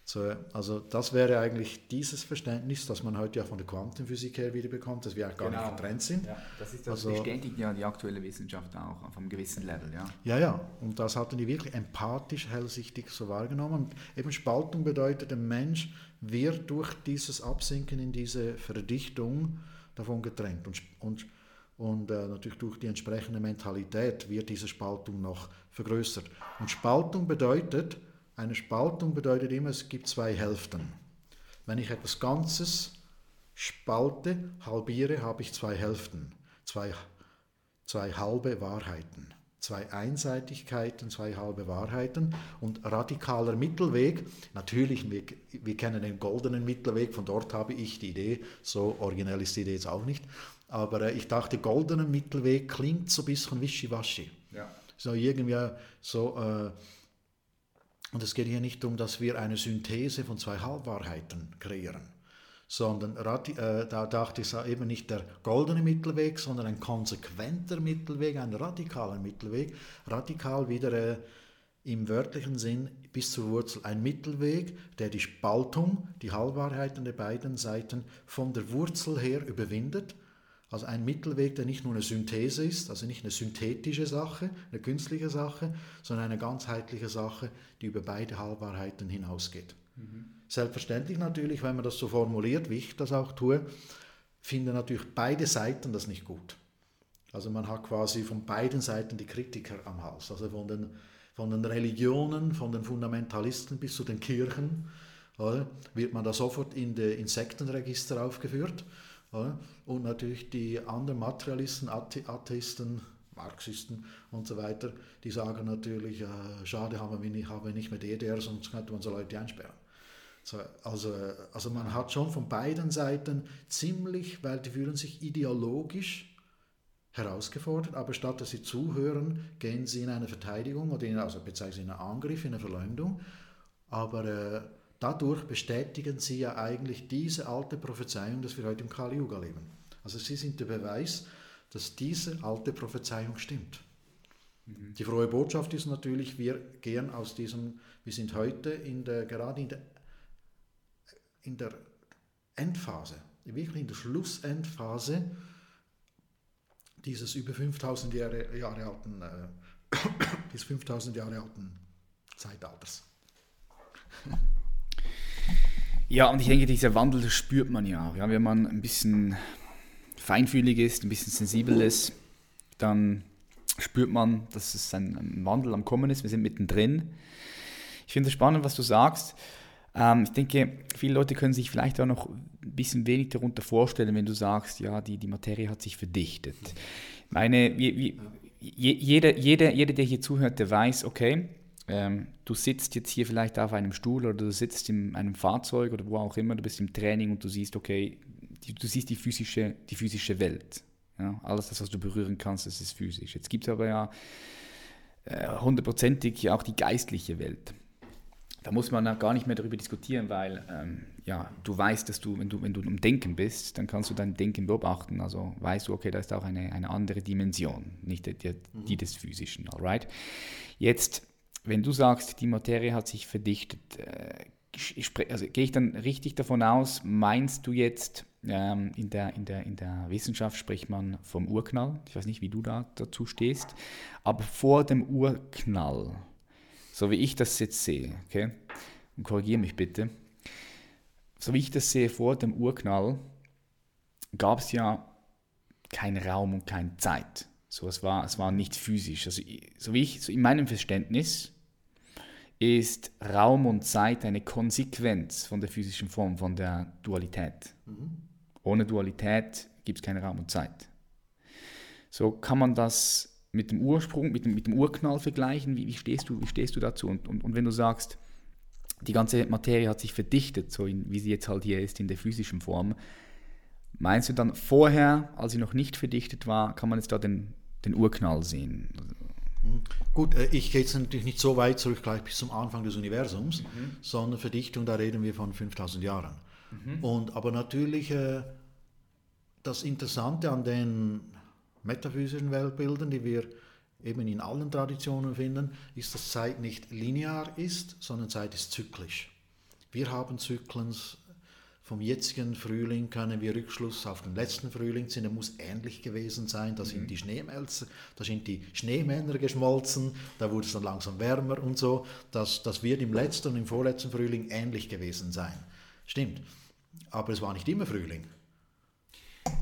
[SPEAKER 2] So, also das wäre eigentlich dieses Verständnis, das man heute ja von der Quantenphysik her wieder bekommt, dass wir auch gar genau. nicht getrennt sind.
[SPEAKER 1] Ja, das, ist, das also, bestätigt ja die aktuelle Wissenschaft auch auf einem gewissen Level. Ja,
[SPEAKER 2] ja, ja. und das hatten die wirklich empathisch, hellsichtig so wahrgenommen. Und eben Spaltung bedeutet, der Mensch wird durch dieses Absinken in diese Verdichtung davon getrennt. Und, und, und äh, natürlich durch die entsprechende Mentalität wird diese Spaltung noch vergrößert. Und Spaltung bedeutet, eine Spaltung bedeutet immer, es gibt zwei Hälften. Wenn ich etwas Ganzes spalte, halbiere, habe ich zwei Hälften, zwei, zwei halbe Wahrheiten zwei Einseitigkeiten, zwei halbe Wahrheiten und radikaler Mittelweg. Natürlich, wir, wir kennen den goldenen Mittelweg, von dort habe ich die Idee, so originell ist die Idee jetzt auch nicht, aber äh, ich dachte, goldener Mittelweg klingt so ein bisschen wischiwaschi. Ja. So irgendwie so, äh, und es geht hier nicht darum, dass wir eine Synthese von zwei Halbwahrheiten kreieren sondern äh, da dachte ich eben nicht der goldene Mittelweg, sondern ein konsequenter Mittelweg, ein radikaler Mittelweg. Radikal wieder äh, im wörtlichen Sinn bis zur Wurzel ein Mittelweg, der die Spaltung, die Halbwahrheiten der beiden Seiten von der Wurzel her überwindet. Also ein Mittelweg, der nicht nur eine Synthese ist, also nicht eine synthetische Sache, eine künstliche Sache, sondern eine ganzheitliche Sache, die über beide Halbwahrheiten hinausgeht. Mhm. Selbstverständlich natürlich, wenn man das so formuliert, wie ich das auch tue, finden natürlich beide Seiten das nicht gut. Also man hat quasi von beiden Seiten die Kritiker am Hals, also von den, von den Religionen, von den Fundamentalisten bis zu den Kirchen, oder, wird man da sofort in das Insektenregister aufgeführt. Und natürlich die anderen Materialisten, Atheisten, Marxisten und so weiter, die sagen natürlich, äh, schade haben wir nicht, haben wir nicht mehr DDR, sonst könnte man so Leute einsperren. So, also, also man hat schon von beiden Seiten ziemlich, weil die fühlen sich ideologisch herausgefordert, aber statt dass sie zuhören, gehen sie in eine Verteidigung oder in, also bezeichnen einen Angriff, in eine Verleumdung. Aber äh, dadurch bestätigen sie ja eigentlich diese alte Prophezeiung, dass wir heute im Kali Yuga leben. Also sie sind der Beweis, dass diese alte Prophezeiung stimmt. Mhm. Die frohe Botschaft ist natürlich, wir gehen aus diesem, wir sind heute in der, gerade in der in der Endphase, wirklich in der Schlussendphase dieses über 5000 Jahre, Jahre alten, äh, bis 5000 Jahre alten Zeitalters.
[SPEAKER 1] Ja, und ich denke, dieser Wandel das spürt man ja auch. Ja, wenn man ein bisschen feinfühlig ist, ein bisschen sensibel ist, dann spürt man, dass es ein, Wandel am Kommen ist. Wir sind mittendrin. Ich finde es spannend, was du sagst. Ähm, ich denke, viele Leute können sich vielleicht auch noch ein bisschen wenig darunter vorstellen, wenn du sagst, ja, die, die Materie hat sich verdichtet. Ich meine, wie, wie, jeder, jeder, jeder, der hier zuhört, der weiß, okay, ähm, du sitzt jetzt hier vielleicht auf einem Stuhl oder du sitzt in einem Fahrzeug oder wo auch immer, du bist im Training und du siehst, okay, die, du siehst die physische, die physische Welt. Ja? Alles das, was du berühren kannst, das ist physisch. Jetzt gibt es aber ja äh, hundertprozentig äh, auch die geistliche Welt da muss man gar nicht mehr darüber diskutieren, weil ähm, ja, du weißt, dass du wenn, du, wenn du im Denken bist, dann kannst du dein Denken beobachten. Also weißt du, okay, da ist auch eine, eine andere Dimension, nicht die, die, die des Physischen. Alright? Jetzt, wenn du sagst, die Materie hat sich verdichtet, äh, also gehe ich dann richtig davon aus, meinst du jetzt, ähm, in, der, in, der, in der Wissenschaft spricht man vom Urknall, ich weiß nicht, wie du da dazu stehst, aber vor dem Urknall, so wie ich das jetzt sehe, okay, und korrigiere mich bitte, so wie ich das sehe vor dem Urknall, gab es ja keinen Raum und keine Zeit. So, es war, es war nicht physisch. Also, so wie ich, so in meinem Verständnis, ist Raum und Zeit eine Konsequenz von der physischen Form, von der Dualität. Mhm. Ohne Dualität gibt es keinen Raum und Zeit. So kann man das mit dem Ursprung, mit dem, mit dem Urknall vergleichen? Wie, wie, stehst du, wie stehst du dazu? Und, und, und wenn du sagst, die ganze Materie hat sich verdichtet, so in, wie sie jetzt halt hier ist, in der physischen Form, meinst du dann vorher, als sie noch nicht verdichtet war, kann man jetzt da den, den Urknall sehen?
[SPEAKER 2] Hm. Gut, äh, ich gehe jetzt natürlich nicht so weit zurück, gleich bis zum Anfang des Universums, mhm. sondern Verdichtung, da reden wir von 5000 Jahren. Mhm. Und, aber natürlich, äh, das Interessante an den metaphysischen Weltbildern, die wir eben in allen Traditionen finden, ist, dass Zeit nicht linear ist, sondern Zeit ist zyklisch. Wir haben Zyklen, vom jetzigen Frühling können wir Rückschluss auf den letzten Frühling ziehen, der muss ähnlich gewesen sein, da sind mhm. die da sind die Schneemänner geschmolzen, da wurde es dann langsam wärmer und so, das, das wird im letzten und im vorletzten Frühling ähnlich gewesen sein. Stimmt, aber es war nicht immer Frühling.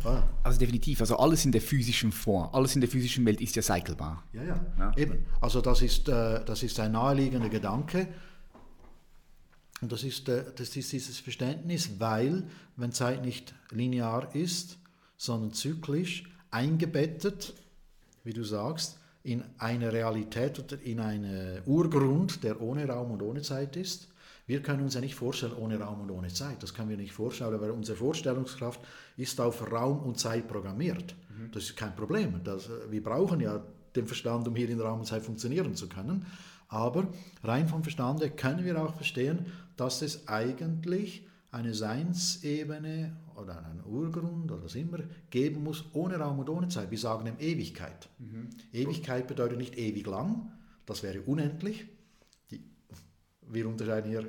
[SPEAKER 1] Ah. Also definitiv, also alles in der physischen Form, alles in der physischen Welt ist ja cyclebar.
[SPEAKER 2] Ja, ja, ja. eben. Also das ist, äh, das ist ein naheliegender Gedanke. Und das ist, äh, das ist dieses Verständnis, weil, wenn Zeit nicht linear ist, sondern zyklisch, eingebettet, wie du sagst, in eine Realität oder in einen Urgrund, der ohne Raum und ohne Zeit ist. Wir können uns ja nicht vorstellen ohne Raum und ohne Zeit. Das können wir nicht vorstellen, weil unsere Vorstellungskraft ist auf Raum und Zeit programmiert. Mhm. Das ist kein Problem. Das, äh, wir brauchen ja den Verstand, um hier in Raum und Zeit funktionieren zu können. Aber rein vom Verstande können wir auch verstehen, dass es eigentlich eine Seinsebene oder einen Urgrund oder was immer geben muss, ohne Raum und ohne Zeit. Wir sagen ihm Ewigkeit. Mhm. Ewigkeit bedeutet nicht ewig lang, das wäre unendlich. Die, wir unterscheiden hier,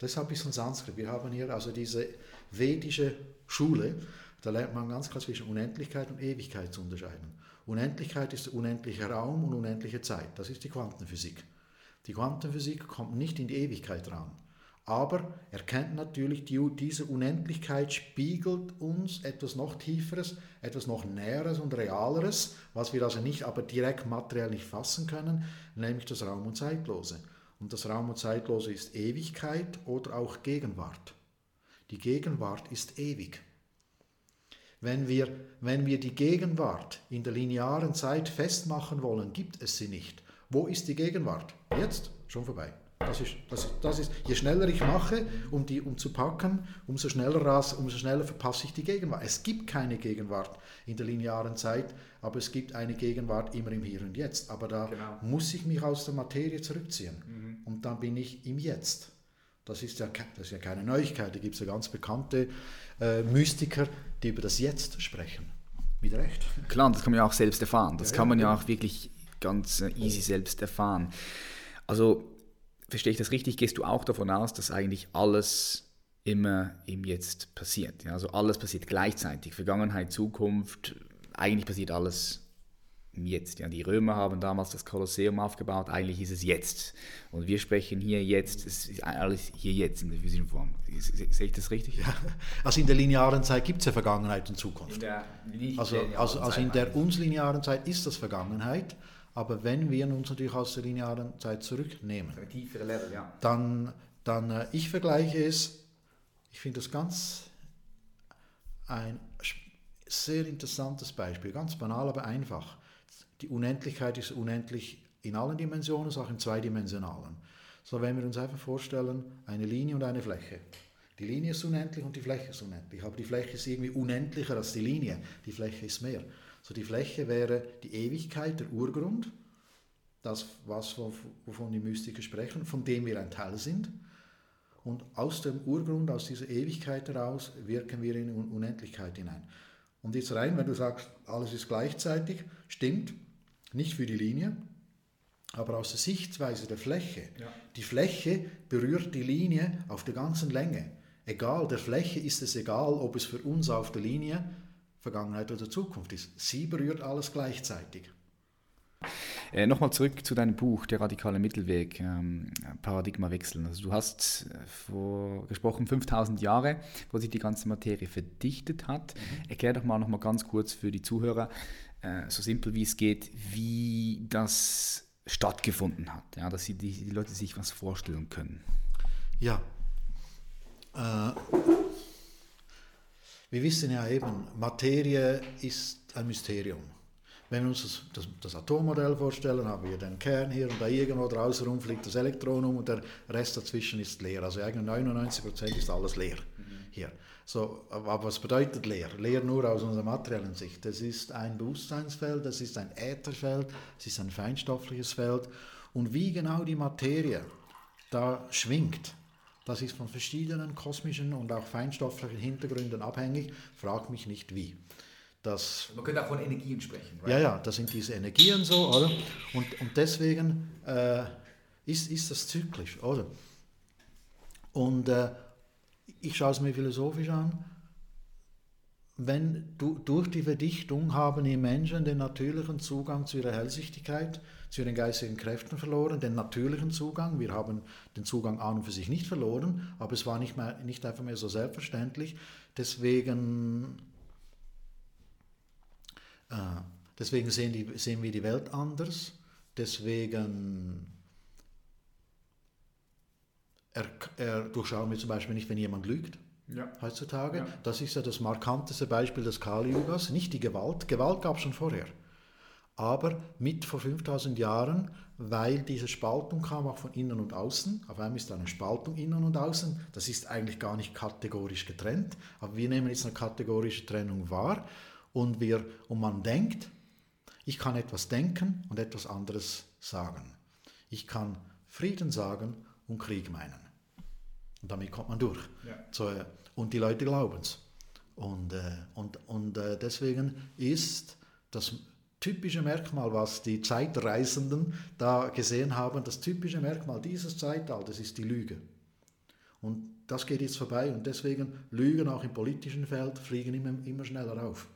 [SPEAKER 2] deshalb ist ein Sanskrit. Wir haben hier also diese vedische Schule, da lernt man ganz klar zwischen Unendlichkeit und Ewigkeit zu unterscheiden. Unendlichkeit ist unendlicher Raum und unendliche Zeit. Das ist die Quantenphysik. Die Quantenphysik kommt nicht in die Ewigkeit ran. Aber erkennt natürlich, die, diese Unendlichkeit spiegelt uns etwas noch Tieferes, etwas noch Näheres und Realeres, was wir also nicht aber direkt materiell nicht fassen können, nämlich das Raum und Zeitlose. Und das Raum und Zeitlose ist Ewigkeit oder auch Gegenwart. Die Gegenwart ist ewig. Wenn wir, wenn wir die Gegenwart in der linearen Zeit festmachen wollen, gibt es sie nicht. Wo ist die Gegenwart? Jetzt? Schon vorbei. Das ist, das, das ist, je schneller ich mache, um die um zu packen, umso schneller, umso schneller verpasse ich die Gegenwart. Es gibt keine Gegenwart in der linearen Zeit, aber es gibt eine Gegenwart immer im Hier und Jetzt. Aber da genau. muss ich mich aus der Materie zurückziehen mhm. und dann bin ich im Jetzt. Das ist ja, das ist ja keine Neuigkeit. Da gibt es ja ganz bekannte äh, Mystiker, die über das Jetzt sprechen. Mit Recht.
[SPEAKER 1] Klar, das kann man ja auch selbst erfahren. Das ja, kann man ja, ja auch wirklich ganz äh, easy selbst erfahren. Also verstehe ich das richtig, gehst du auch davon aus, dass eigentlich alles immer im Jetzt passiert. Ja? Also alles passiert gleichzeitig, Vergangenheit, Zukunft, eigentlich passiert alles im Jetzt. Ja? Die Römer haben damals das Kolosseum aufgebaut, eigentlich ist es jetzt. Und wir sprechen hier jetzt, es ist alles hier jetzt in der physischen Form. Sehe ich das richtig?
[SPEAKER 2] Ja. Also in der linearen Zeit gibt es ja Vergangenheit und Zukunft. also, also, also in der uns linearen Zeit ist das Vergangenheit aber wenn wir uns natürlich aus der linearen Zeit zurücknehmen, Level, ja. dann, dann äh, ich vergleiche es, ich finde das ganz ein sehr interessantes Beispiel, ganz banal, aber einfach. Die Unendlichkeit ist unendlich in allen Dimensionen, auch im zweidimensionalen. So, wenn wir uns einfach vorstellen, eine Linie und eine Fläche. Die Linie ist unendlich und die Fläche ist unendlich, aber die Fläche ist irgendwie unendlicher als die Linie. Die Fläche ist mehr. So die Fläche wäre die Ewigkeit, der Urgrund, das, was, wovon die Mystiker sprechen, von dem wir ein Teil sind. Und aus dem Urgrund, aus dieser Ewigkeit heraus, wirken wir in Unendlichkeit hinein. Und jetzt rein, wenn du sagst, alles ist gleichzeitig, stimmt, nicht für die Linie, aber aus der Sichtweise der Fläche. Ja. Die Fläche berührt die Linie auf der ganzen Länge. Egal, der Fläche ist es egal, ob es für uns auf der Linie Vergangenheit oder Zukunft ist. Sie berührt alles gleichzeitig.
[SPEAKER 1] Äh, Nochmal zurück zu deinem Buch, Der radikale Mittelweg, ähm, Paradigma wechseln. Also du hast äh, vor, gesprochen 5000 Jahre, wo sich die ganze Materie verdichtet hat. Mhm. Erklär doch mal noch mal ganz kurz für die Zuhörer, äh, so simpel wie es geht, wie das stattgefunden hat, ja, dass die, die Leute sich was vorstellen können.
[SPEAKER 2] Ja, äh, wir wissen ja eben, Materie ist ein Mysterium. Wenn wir uns das, das, das, Atommodell vorstellen, haben wir den Kern hier und da irgendwo draußen rum fliegt das Elektron um und der Rest dazwischen ist leer. Also eigentlich 99% ist alles leer hier. So, aber was bedeutet leer? Leer nur aus unserer materiellen Sicht. Das ist ein Bewusstseinsfeld, das ist ein Ätherfeld, es ist ein feinstoffliches Feld. Und wie genau die Materie da schwingt, das ist von verschiedenen kosmischen und auch feinstofflichen Hintergründen abhängig. Frag mich nicht wie. Das,
[SPEAKER 1] Man könnte auch von Energien sprechen.
[SPEAKER 2] Right? Ja, ja, das sind diese Energien so, oder? Und, und deswegen äh, ist, ist das zyklisch, oder? Und äh, ich schaue es mir philosophisch an. Wenn du, durch die Verdichtung haben die Menschen den natürlichen Zugang zu ihrer Hellsichtigkeit, zu ihren geistigen Kräften verloren, den natürlichen Zugang. Wir haben den Zugang an und für sich nicht verloren, aber es war nicht, mehr, nicht einfach mehr so selbstverständlich. Deswegen, äh, deswegen sehen, die, sehen wir die Welt anders. Deswegen er, er durchschauen wir zum Beispiel nicht, wenn jemand lügt. Ja. Heutzutage. Ja. Das ist ja das markanteste Beispiel des Kali-Yugas. Nicht die Gewalt. Gewalt gab es schon vorher. Aber mit vor 5000 Jahren, weil diese Spaltung kam auch von innen und außen. Auf einmal ist da eine Spaltung innen und außen. Das ist eigentlich gar nicht kategorisch getrennt. Aber wir nehmen jetzt eine kategorische Trennung wahr. Und, wir, und man denkt, ich kann etwas denken und etwas anderes sagen. Ich kann Frieden sagen und Krieg meinen. Und damit kommt man durch. Ja. So, und die Leute glauben es. Und, äh, und, und äh, deswegen ist das typische Merkmal, was die Zeitreisenden da gesehen haben, das typische Merkmal dieses Zeitalters ist die Lüge. Und das geht jetzt vorbei und deswegen Lügen auch im politischen Feld fliegen immer, immer schneller auf.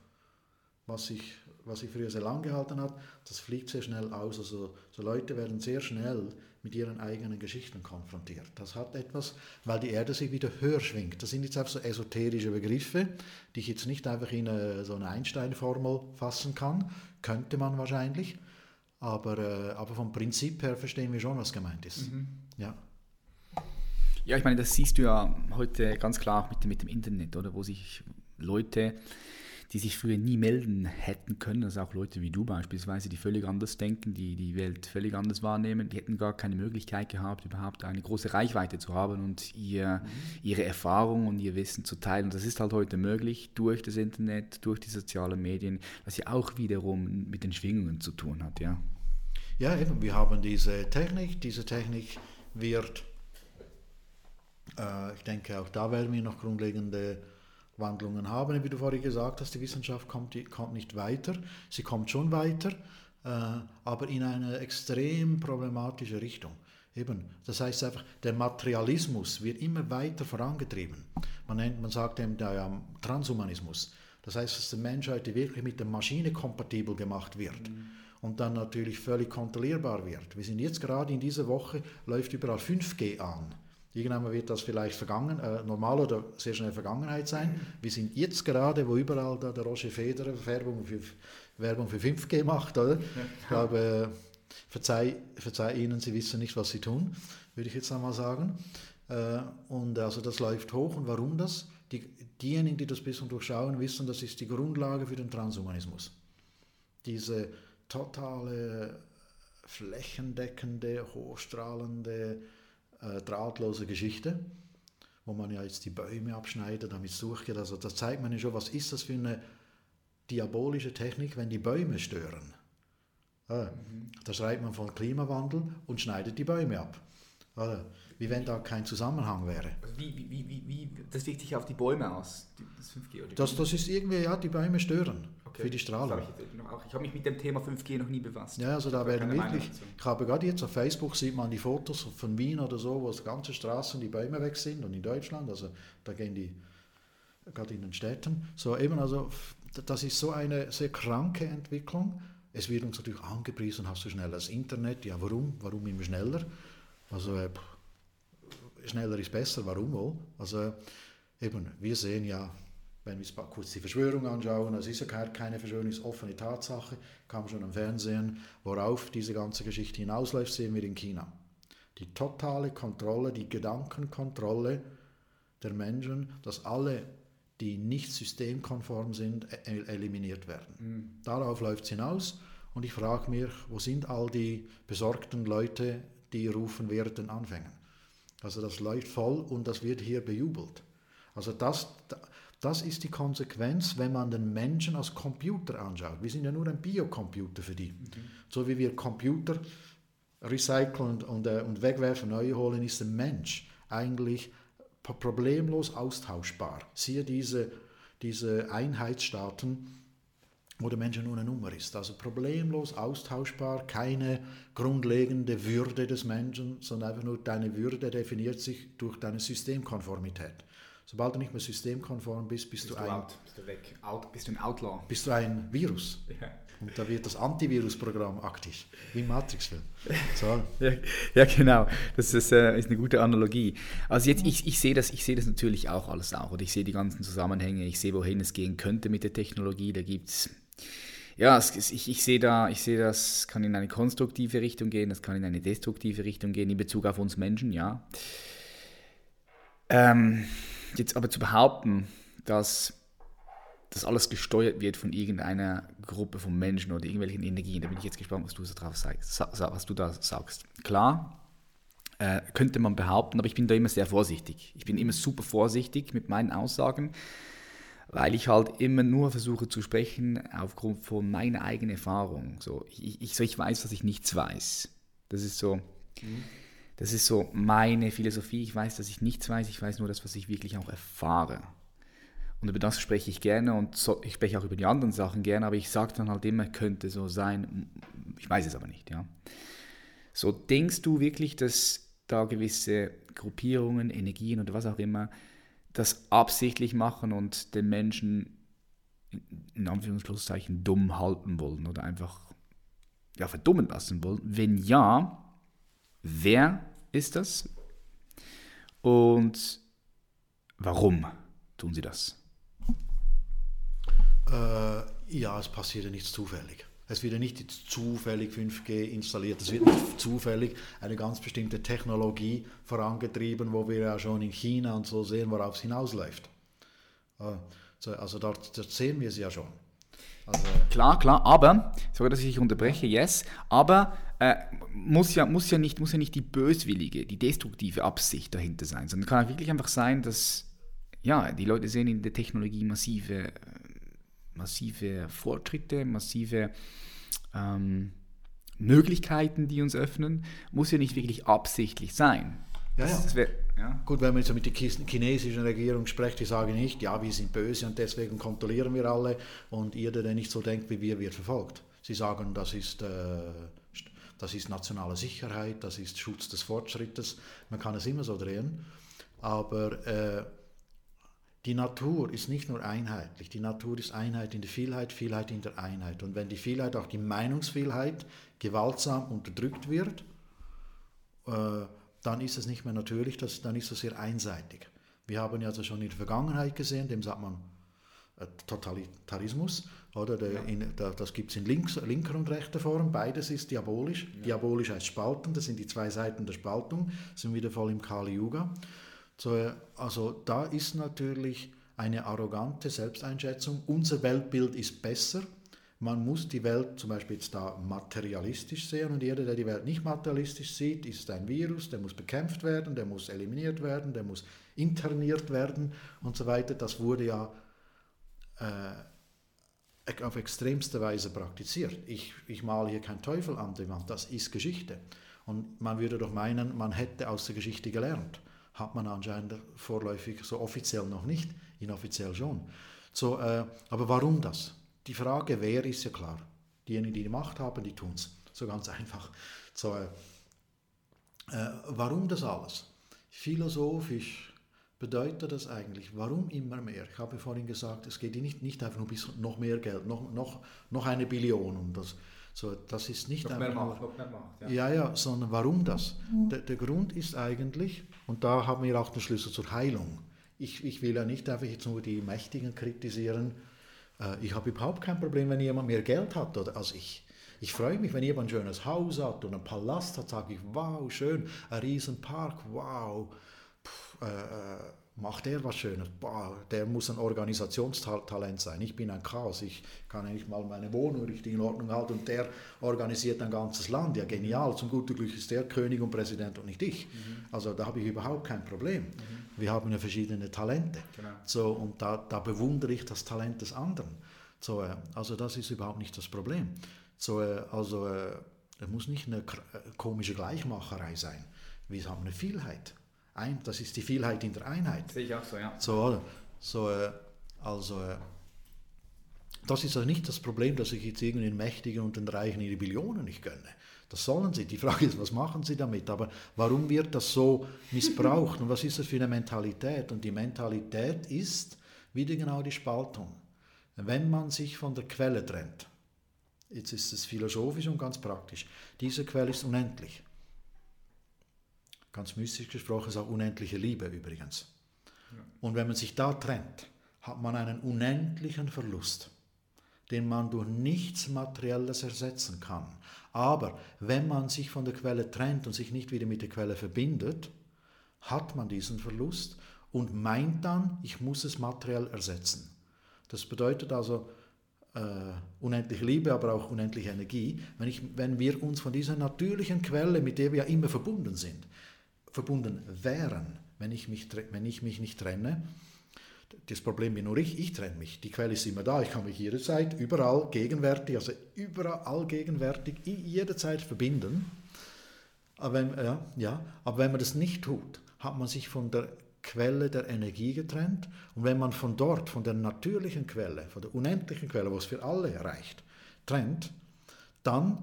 [SPEAKER 2] Was sich was sich früher sehr lang gehalten hat, das fliegt sehr schnell aus. Also so Leute werden sehr schnell mit ihren eigenen Geschichten konfrontiert. Das hat etwas, weil die Erde sich wieder höher schwingt. Das sind jetzt einfach so esoterische Begriffe, die ich jetzt nicht einfach in eine, so eine Einstein-Formel fassen kann. Könnte man wahrscheinlich. Aber, äh, aber vom Prinzip her verstehen wir schon, was gemeint ist. Mhm. Ja.
[SPEAKER 1] Ja, ich meine, das siehst du ja heute ganz klar mit, mit dem Internet, oder? Wo sich Leute die sich früher nie melden hätten können, also auch Leute wie du beispielsweise, die völlig anders denken, die die Welt völlig anders wahrnehmen, die hätten gar keine Möglichkeit gehabt, überhaupt eine große Reichweite zu haben und ihr, ihre Erfahrung und ihr Wissen zu teilen. Und das ist halt heute möglich durch das Internet, durch die sozialen Medien, was ja auch wiederum mit den Schwingungen zu tun hat, ja.
[SPEAKER 2] Ja, eben, wir haben diese Technik, diese Technik wird, äh, ich denke, auch da werden wir noch grundlegende Wandlungen haben. Wie du vorhin gesagt hast, die Wissenschaft kommt, die, kommt nicht weiter. Sie kommt schon weiter, äh, aber in eine extrem problematische Richtung. Eben, das heißt einfach, der Materialismus wird immer weiter vorangetrieben. Man, nennt, man sagt eben der ja, Transhumanismus. Das heißt, dass der Mensch heute wirklich mit der Maschine kompatibel gemacht wird. Mhm. Und dann natürlich völlig kontrollierbar wird. Wir sind jetzt gerade in dieser Woche, läuft überall 5G an. Irgendwann wird das vielleicht vergangen, äh, normal oder sehr schnell Vergangenheit sein. Wir sind jetzt gerade, wo überall da der Roger Federer Werbung für, Werbung für 5G macht, oder? Ja. Ich glaube, äh, verzeih, verzeih Ihnen, Sie wissen nicht, was Sie tun, würde ich jetzt einmal sagen. Äh, und also das läuft hoch. Und warum das? Die, diejenigen, die das bisschen durchschauen, wissen, das ist die Grundlage für den Transhumanismus. Diese totale, flächendeckende, hochstrahlende, äh, drahtlose Geschichte, wo man ja jetzt die Bäume abschneidet, damit es durchgeht. Also das zeigt man ja schon, was ist das für eine diabolische Technik, wenn die Bäume stören. Äh, mhm. Da schreibt man von Klimawandel und schneidet die Bäume ab. Äh, wie wenn da kein Zusammenhang wäre.
[SPEAKER 1] Wie, wie, wie, wie, das wirkt sich auf die Bäume aus, das
[SPEAKER 2] 5G? Oder das, das ist irgendwie, ja, die Bäume stören okay. für die Strahlung.
[SPEAKER 1] Ich, ich habe mich mit dem Thema 5G noch nie befasst.
[SPEAKER 2] Ja, also da werden wirklich, ich habe gerade jetzt auf Facebook, sieht man die Fotos von Wien oder so, wo ganze Straßen die Bäume weg sind und in Deutschland, also da gehen die, gerade in den Städten, so eben, also das ist so eine sehr kranke Entwicklung. Es wird uns natürlich angepriesen, hast du schneller das Internet, ja warum, warum immer schneller? Also äh, schneller ist besser, warum wohl? Also eben, wir sehen ja, wenn wir uns kurz die Verschwörung anschauen, es ist ja keine Verschwörung, es ist offene Tatsache, kam schon am Fernsehen, worauf diese ganze Geschichte hinausläuft, sehen wir in China. Die totale Kontrolle, die Gedankenkontrolle der Menschen, dass alle, die nicht systemkonform sind, e-, eliminiert werden. Mhm. Darauf läuft es hinaus und ich frage mich, wo sind all die besorgten Leute, die rufen während den Anfängen? Also das läuft voll und das wird hier bejubelt. Also das, das ist die Konsequenz, wenn man den Menschen als Computer anschaut. Wir sind ja nur ein Biocomputer für die. Mhm. So wie wir Computer recyceln und, und, äh, und wegwerfen, neu holen, ist der Mensch eigentlich problemlos austauschbar. Siehe diese, diese Einheitsstaaten, wo der Mensch nur eine Nummer ist. Also problemlos austauschbar, keine grundlegende Würde des Menschen, sondern einfach nur deine Würde definiert sich durch deine Systemkonformität. Sobald du nicht mehr systemkonform bist, bist, bist du, ein...
[SPEAKER 1] Out, bist du weg, out, bist du ein Outlaw.
[SPEAKER 2] Bist du ein Virus. Ja. Und da wird das Antivirus-Programm aktiv, wie im Matrix-Film.
[SPEAKER 1] So. ja, ja, genau. Das ist, äh, ist, eine gute Analogie. Also jetzt, ich, ich sehe das, seh das natürlich auch alles auch. Und ich sehe die ganzen Zusammenhänge, ich sehe, wohin es gehen könnte mit der Technologie. Da gibt es ja, es, ich, ich sehe da, ich sehe das kann in eine konstruktive Richtung gehen, das kann in eine destruktive Richtung gehen in Bezug auf uns Menschen, ja. Ähm, jetzt aber zu behaupten, dass das alles gesteuert wird von irgendeiner Gruppe von Menschen oder irgendwelchen Energien, da bin ich jetzt gespannt, was du, drauf sagst, was du da sagst. Klar, äh, könnte man behaupten, aber ich bin da immer sehr vorsichtig. Ich bin immer super vorsichtig mit meinen Aussagen, weil ich halt immer nur versuche zu sprechen aufgrund von meiner eigenen Erfahrung. So, ich, ich, so, ich weiß, dass ich nichts weiß. Das ist so. Mhm. Das ist so meine Philosophie. Ich weiß, dass ich nichts weiß. Ich weiß nur das, was ich wirklich auch erfahre. Und über das spreche ich gerne und so, ich spreche auch über die anderen Sachen gerne, aber ich sage dann halt immer, könnte so sein. Ich weiß es aber nicht. Ja. So denkst du wirklich, dass da gewisse Gruppierungen, Energien oder was auch immer das absichtlich machen und den Menschen in Anführungszeichen dumm halten wollen oder einfach ja, verdummen lassen wollen? Wenn ja, wer ist das? Und warum tun sie das?
[SPEAKER 2] Äh, ja, es passiert ja nichts zufällig. Es wird ja nicht zufällig 5G installiert, es wird nicht zufällig eine ganz bestimmte Technologie vorangetrieben, wo wir ja schon in China und so sehen, worauf es hinausläuft. Äh, also dort, dort sehen wir es ja schon.
[SPEAKER 1] Also klar, klar, aber, sorry, dass ich dich unterbreche, yes, aber äh, muss, ja, muss, ja nicht, muss ja nicht die böswillige, die destruktive Absicht dahinter sein, sondern kann auch wirklich einfach sein, dass ja, die Leute sehen in der Technologie massive massive Fortschritte, massive ähm, Möglichkeiten, die uns öffnen, muss ja nicht wirklich absichtlich sein.
[SPEAKER 2] Ja, ja. Wär, ja. Gut, wenn man jetzt mit der chinesischen Regierung spricht, die sagen nicht, ja, wir sind böse und deswegen kontrollieren wir alle und jeder, der nicht so denkt wie wir, wird verfolgt. Sie sagen, das ist, äh, das ist nationale Sicherheit, das ist Schutz des Fortschrittes. Man kann es immer so drehen, aber äh, die Natur ist nicht nur einheitlich, die Natur ist Einheit in der Vielheit, Vielheit in der Einheit. Und wenn die Vielheit, auch die Meinungsvielheit, gewaltsam unterdrückt wird, äh, dann ist es nicht mehr natürlich, dann ist es sehr einseitig. Wir haben ja also schon in der Vergangenheit gesehen, dem sagt man äh, Totalitarismus, oder? Der, ja. in, der, das gibt es in links, linker und rechter Form, beides ist diabolisch. Ja. Diabolisch heißt Spalten, das sind die zwei Seiten der Spaltung, sind wieder voll im Kali Yuga. So, also da ist natürlich eine arrogante Selbsteinschätzung. Unser Weltbild ist besser. Man muss die Welt zum Beispiel jetzt da materialistisch sehen und jeder, der die Welt nicht materialistisch sieht, ist ein Virus, der muss bekämpft werden, der muss eliminiert werden, der muss interniert werden und so weiter. Das wurde ja äh, auf extremste Weise praktiziert. Ich, ich male hier keinen Teufel an die Wand, das ist Geschichte. Und man würde doch meinen, man hätte aus der Geschichte gelernt hat man anscheinend vorläufig so offiziell noch nicht, inoffiziell schon. So, äh, aber warum das? Die Frage, wer ist ja klar. Diejenigen, die die Macht haben, die tun es. So ganz einfach. So, äh, äh, warum das alles? Philosophisch bedeutet das eigentlich, warum immer mehr? Ich habe vorhin gesagt, es geht nicht, nicht einfach nur bis noch mehr Geld, noch, noch, noch eine Billion. Und das, so, das ist nicht
[SPEAKER 1] noch einfach mehr Macht, mehr Macht,
[SPEAKER 2] ja. ja, ja, sondern warum das? Der, der, Grund ist eigentlich, und da haben wir auch den Schlüssel zur Heilung. Ich, ich will ja nicht einfach jetzt nur die Mächtigen kritisieren. Äh, ich habe überhaupt kein Problem, wenn jemand mehr Geld hat oder, als ich. Ich freue mich, wenn jemand ein schönes Haus hat und einen Palast hat, sage ich, wow, schön, ein Riesenpark, wow. Puh, äh, äh macht er was Schönes. Boah, der muss ein Organisationstalent sein. Ich bin ein Chaos. Ich kann nicht mal meine Wohnung richtig in Ordnung halten und der organisiert ein ganzes Land. Ja, genial. Zum guten Glück ist der König und Präsident und nicht ich. Mhm. Also da habe ich überhaupt kein Problem. Mhm. Wir haben ja verschiedene Talente. Genau. So, und da, da bewundere ich das Talent des anderen. So, äh, also das ist überhaupt nicht das Problem. So, äh, also äh, es muss nicht eine komische Gleichmacherei sein. Wir haben eine Vielheit ein, das ist die Vielheit in der Einheit.
[SPEAKER 1] Sehe ich auch so, ja.
[SPEAKER 2] So, so äh, also, äh, das ist also nicht das Problem, dass ich jetzt irgendwie den Mächtigen und den Reichen ihre Billionen nicht gönne. Das sollen sie. Die Frage ist, was machen sie damit? Aber warum wird das so missbraucht und was ist das für eine Mentalität? Und die Mentalität ist wieder genau die Spaltung. Wenn man sich von der Quelle trennt, jetzt ist es philosophisch und ganz praktisch, diese Quelle ist unendlich ganz mystisch gesprochen, ist auch unendliche Liebe übrigens. Ja. Und wenn man sich da trennt, hat man einen unendlichen Verlust, den man durch nichts Materielles ersetzen kann. Aber wenn man sich von der Quelle trennt und sich nicht wieder mit der Quelle verbindet, hat man diesen Verlust und meint dann, ich muss es materiell ersetzen. Das bedeutet also äh, unendliche Liebe, aber auch unendliche Energie. Wenn, ich, wenn wir uns von dieser natürlichen Quelle, mit der wir ja immer verbunden sind, verbunden wären, wenn ich mich, wenn ich mich nicht trenne, das Problem bin nur ich, ich trenne mich. Die Quelle ist immer da, ich kann mich jederzeit, überall gegenwärtig, also überall gegenwärtig, jederzeit verbinden. Aber wenn, ja, ja, aber wenn man das nicht tut, hat man sich von der Quelle der Energie getrennt. Und wenn man von dort, von der natürlichen Quelle, von der unendlichen Quelle, was für alle reicht, trennt, dann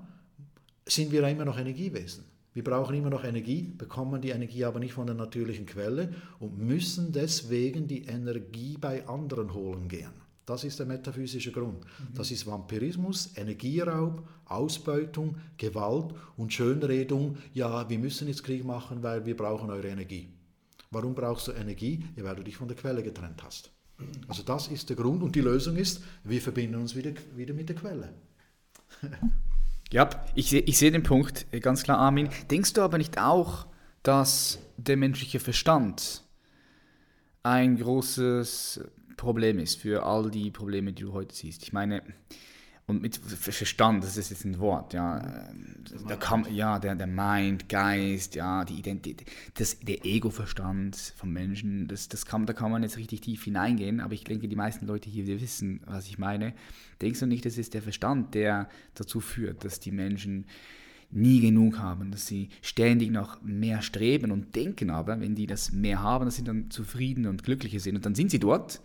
[SPEAKER 2] sind wir immer noch Energiewesen. Wir brauchen immer noch Energie, bekommen die Energie aber nicht von der natürlichen Quelle und müssen deswegen die Energie bei anderen holen gehen. Das ist der metaphysische Grund. Mhm. Das ist Vampirismus, Energieraub, Ausbeutung, Gewalt und Schönredung. Ja, wir müssen jetzt Krieg machen, weil wir brauchen eure Energie. Warum brauchst du Energie? Ja, weil du dich von der Quelle getrennt hast. Also das ist der Grund und die Lösung ist, wir verbinden uns wieder, wieder mit der Quelle.
[SPEAKER 1] Ja, ich, ich sehe den Punkt, äh, ganz klar, Armin. Denkst du aber nicht auch, dass der menschliche Verstand ein großes Problem ist für all die Probleme, die du heute siehst? Ich meine, und mit Verstand, das ist jetzt ein Wort, ja. Der, kann, ja, der, der Mind, Geist, ja, die Identität, das, der Ego-Verstand vom Menschen, das, das kann, da kann man jetzt richtig tief hineingehen, aber ich denke, die meisten Leute hier wissen, was ich meine. Denkst du nicht, das ist der Verstand, der dazu führt, dass die Menschen nie genug haben, dass sie ständig nach mehr streben und denken aber, wenn die das mehr haben, dass sie dann zufrieden und glücklicher sind. Und dann sind sie dort,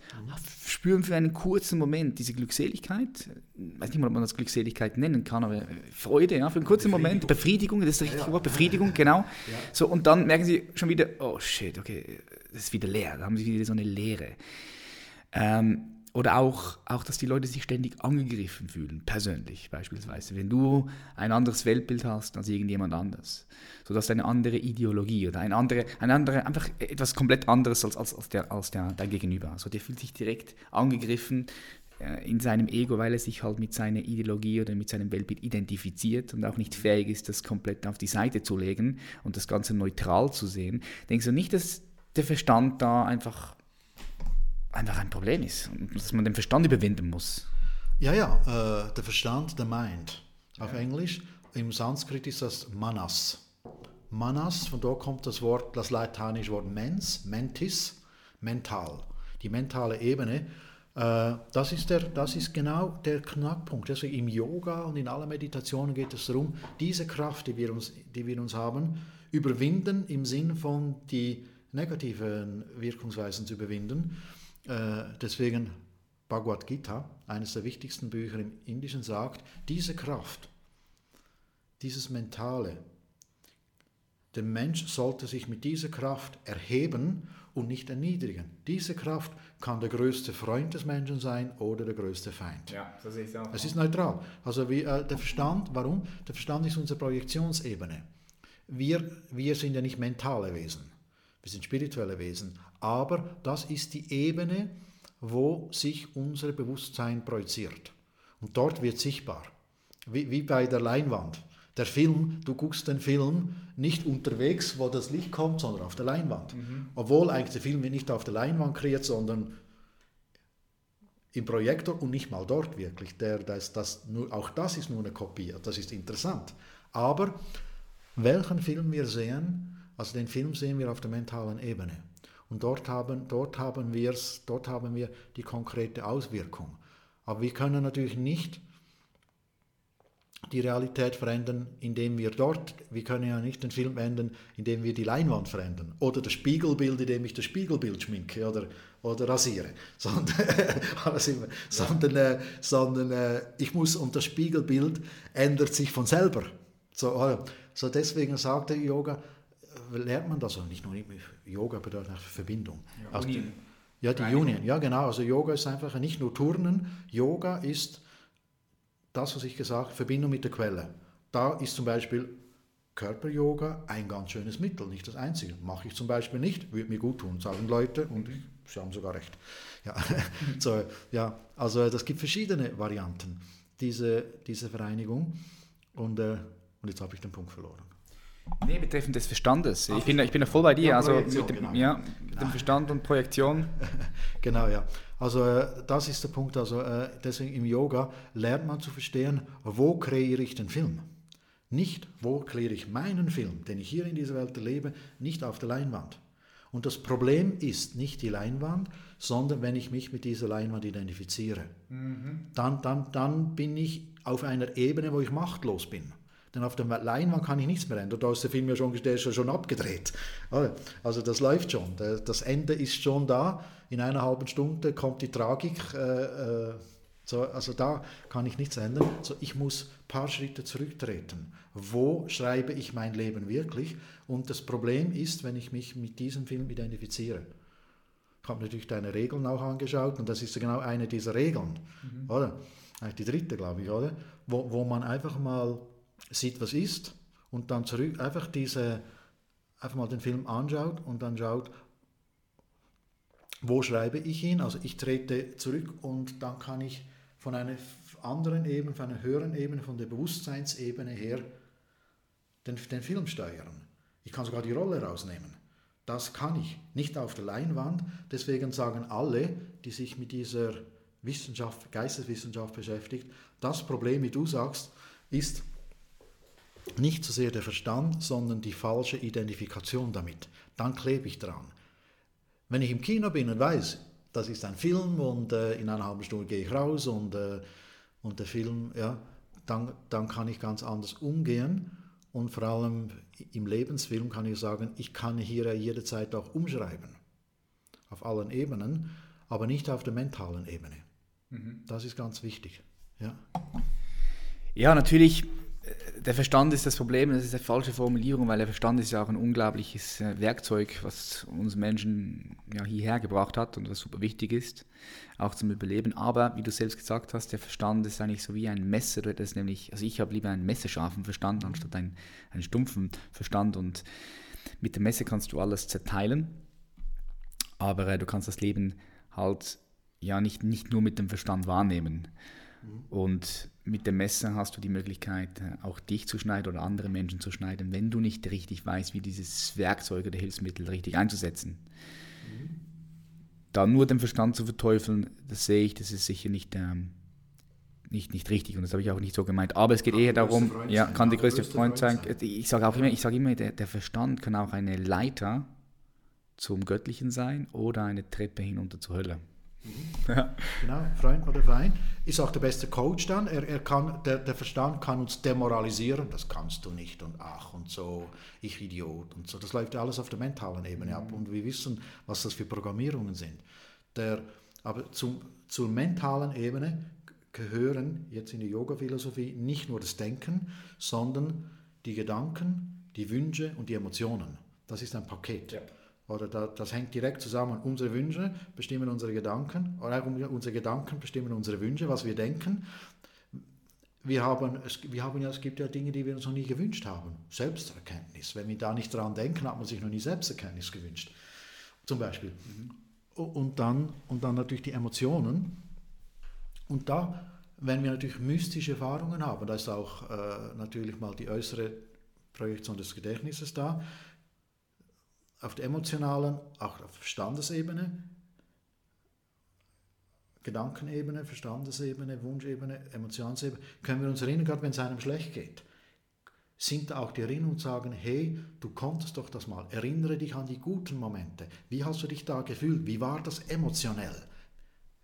[SPEAKER 1] spüren für einen kurzen Moment diese Glückseligkeit, ich weiß nicht mal, ob man das Glückseligkeit nennen kann, aber Freude, ja, für einen kurzen Moment, Befriedigung, das ist das richtige Wort, Befriedigung, genau. So, und dann merken sie schon wieder, oh shit, okay, das ist wieder leer, da haben sie wieder so eine Leere. Ähm, oder auch, auch, dass die Leute sich ständig angegriffen fühlen, persönlich beispielsweise. Wenn du ein anderes Weltbild hast als irgendjemand anders, sodass du eine andere Ideologie oder ein andere, ein andere, einfach etwas komplett anderes als, als, als, der, als der, dein Gegenüber. Also der fühlt sich direkt angegriffen äh, in seinem Ego, weil er sich halt mit seiner Ideologie oder mit seinem Weltbild identifiziert und auch nicht fähig ist, das komplett auf die Seite zu legen und das Ganze neutral zu sehen. Denkst du nicht, dass der Verstand da einfach einfach ein Problem ist und dass man den Verstand überwinden muss.
[SPEAKER 2] Ja, ja, äh, der Verstand, der Mind. Auf ja. Englisch, im Sanskrit ist das Manas. Manas, von dort kommt das Wort, das lateinische Wort mens, mentis, mental. Die mentale Ebene, äh, das, ist der, das ist genau der Knackpunkt. Also im Yoga und in aller Meditationen geht es darum, diese Kraft, die wir uns, die wir uns haben, überwinden im Sinn von die negativen Wirkungsweisen zu überwinden deswegen Bhagavad Gita, eines der wichtigsten Bücher im Indischen, sagt, diese Kraft, dieses Mentale, der Mensch sollte sich mit dieser Kraft erheben und nicht erniedrigen. Diese Kraft kann der größte Freund des Menschen sein oder der größte Feind.
[SPEAKER 1] Ja, ich es auch.
[SPEAKER 2] Es ist neutral. Also wie, äh, der Verstand, warum? Der Verstand ist unsere Projektionsebene. Wir, wir sind ja nicht mentale Wesen, wir sind spirituelle Wesen. Aber das ist die Ebene, wo sich unser Bewusstsein projiziert. Und dort wird sichtbar, wie, wie bei der Leinwand. Der Film, du guckst den Film nicht unterwegs, wo das Licht kommt, sondern auf der Leinwand. Mhm. Obwohl eigentlich der Film nicht auf der Leinwand kreiert, sondern im Projektor und nicht mal dort wirklich. Der, das, das, nur, auch das ist nur eine Kopie, das ist interessant. Aber welchen Film wir sehen, also den Film sehen wir auf der mentalen Ebene. Und dort haben, dort, haben wir's, dort haben wir die konkrete Auswirkung. Aber wir können natürlich nicht die Realität verändern, indem wir dort, wir können ja nicht den Film ändern, indem wir die Leinwand verändern oder das Spiegelbild, indem ich das Spiegelbild schminke oder, oder rasiere, sondern, sondern, äh, sondern äh, ich muss, und das Spiegelbild ändert sich von selber. So, äh, so deswegen sagt der Yoga, lernt man das auch nicht nur Yoga bedeutet nach Verbindung. Ja, also die, ja die Union. Ja, genau. Also Yoga ist einfach nicht nur Turnen. Yoga ist das, was ich gesagt habe, Verbindung mit der Quelle. Da ist zum Beispiel Körper-Yoga ein ganz schönes Mittel, nicht das einzige. Mache ich zum Beispiel nicht, würde mir gut tun, sagen Leute und ich, sie haben sogar recht. Ja, so, ja also das gibt verschiedene Varianten, diese, diese Vereinigung. Und, äh, und jetzt habe ich den Punkt verloren.
[SPEAKER 1] Nee, betreffend des Verstandes. Ich bin, ich bin da voll bei dir.
[SPEAKER 2] Ja,
[SPEAKER 1] also mit dem,
[SPEAKER 2] genau.
[SPEAKER 1] ja, mit dem Verstand und Projektion.
[SPEAKER 2] Genau, ja. Also äh, das ist der Punkt. Also äh, deswegen im Yoga lernt man zu verstehen, wo kreiere ich den Film. Nicht, wo kreiere ich meinen Film, den ich hier in dieser Welt erlebe, nicht auf der Leinwand. Und das Problem ist nicht die Leinwand, sondern wenn ich mich mit dieser Leinwand identifiziere. Dann, dann, dann bin ich auf einer Ebene, wo ich machtlos bin. Denn auf der Leinwand kann ich nichts mehr ändern. Da ist der Film ja schon, der ist ja schon abgedreht. Also das läuft schon. Das Ende ist schon da. In einer halben Stunde kommt die Tragik. Äh, äh, so, also da kann ich nichts ändern. So, ich muss ein paar Schritte zurücktreten. Wo schreibe ich mein Leben wirklich? Und das Problem ist, wenn ich mich mit diesem Film identifiziere. Ich habe natürlich deine Regeln auch angeschaut und das ist genau eine dieser Regeln, oder? Eigentlich die dritte, glaube ich, oder? Wo, wo man einfach mal sieht, was ist und dann zurück einfach diese einfach mal den Film anschaut und dann schaut, wo schreibe ich ihn? Also ich trete zurück und dann kann ich von einer anderen Ebene, von einer höheren Ebene, von der Bewusstseinsebene her den, den Film steuern. Ich kann sogar die Rolle rausnehmen. Das kann ich, nicht auf der Leinwand. Deswegen sagen alle, die sich mit dieser Wissenschaft, Geisteswissenschaft beschäftigt, das Problem, wie du sagst, ist nicht so sehr der Verstand, sondern die falsche Identifikation damit. Dann klebe ich dran. Wenn ich im Kino bin und weiß, das ist ein Film und äh, in einer halben Stunde gehe ich raus und, äh, und der Film, ja, dann, dann kann ich ganz anders umgehen und vor allem im Lebensfilm kann ich sagen, ich kann hier jederzeit auch umschreiben. Auf allen Ebenen, aber nicht auf der mentalen Ebene. Mhm. Das ist ganz wichtig. Ja,
[SPEAKER 1] ja natürlich der Verstand ist das Problem, das ist eine falsche Formulierung, weil der Verstand ist ja auch ein unglaubliches äh, Werkzeug, was uns Menschen ja, hierher gebracht hat und was super wichtig ist, auch zum Überleben. Aber wie du selbst gesagt hast, der Verstand ist eigentlich so wie ein Messer, das nämlich, also ich habe lieber einen messerscharfen Verstand anstatt einen, einen stumpfen Verstand und mit dem Messer kannst du alles zerteilen, aber äh, du kannst das Leben halt ja nicht, nicht nur mit dem Verstand wahrnehmen. Und mit dem Messer hast du die Möglichkeit, äh, auch dich zu schneiden oder andere Menschen zu schneiden, wenn du nicht richtig weißt, wie dieses Werkzeug oder Hilfsmittel richtig einzusetzen. Mhm. Da nur den Verstand zu verteufeln, das sehe ich, das ist sicher nicht, ähm, nicht, nicht richtig und das habe ich auch nicht so gemeint. Aber es geht kann eher darum, ja, kann der größte Freund sein. sein. Ich sage auch immer, ich sage immer der, der Verstand kann auch eine Leiter zum Göttlichen sein oder eine Treppe hinunter zur Hölle.
[SPEAKER 2] Mhm. Ja. Genau, Freund oder Feind. Ist auch der beste Coach dann. Er, er kann, der, der Verstand kann uns demoralisieren, das kannst du nicht und ach und so, ich Idiot und so. Das läuft alles auf der mentalen Ebene mhm. ab und wir wissen, was das für Programmierungen sind. Der, aber zum, zur mentalen Ebene gehören jetzt in der Yoga-Philosophie nicht nur das Denken, sondern die Gedanken, die Wünsche und die Emotionen. Das ist ein Paket. Ja. Oder das hängt direkt zusammen. Unsere Wünsche bestimmen unsere Gedanken, oder unsere Gedanken bestimmen unsere Wünsche, was wir denken. Wir haben, es, wir haben ja, es gibt ja Dinge, die wir uns noch nie gewünscht haben. Selbsterkenntnis. Wenn wir da nicht dran denken, hat man sich noch nie Selbsterkenntnis gewünscht. Zum Beispiel. Mhm. Und, dann, und dann natürlich die Emotionen. Und da, wenn wir natürlich mystische Erfahrungen haben, da ist auch äh, natürlich mal die äußere Projektion des Gedächtnisses da, auf der emotionalen, auch auf Verstandesebene, Gedankenebene, Verstandesebene, Wunschebene, Emotionsebene, können wir uns erinnern, gerade wenn es einem schlecht geht, sind auch die Erinnerungen und sagen, hey, du konntest doch das mal, erinnere dich an die guten Momente. Wie hast du dich da gefühlt? Wie war das emotionell?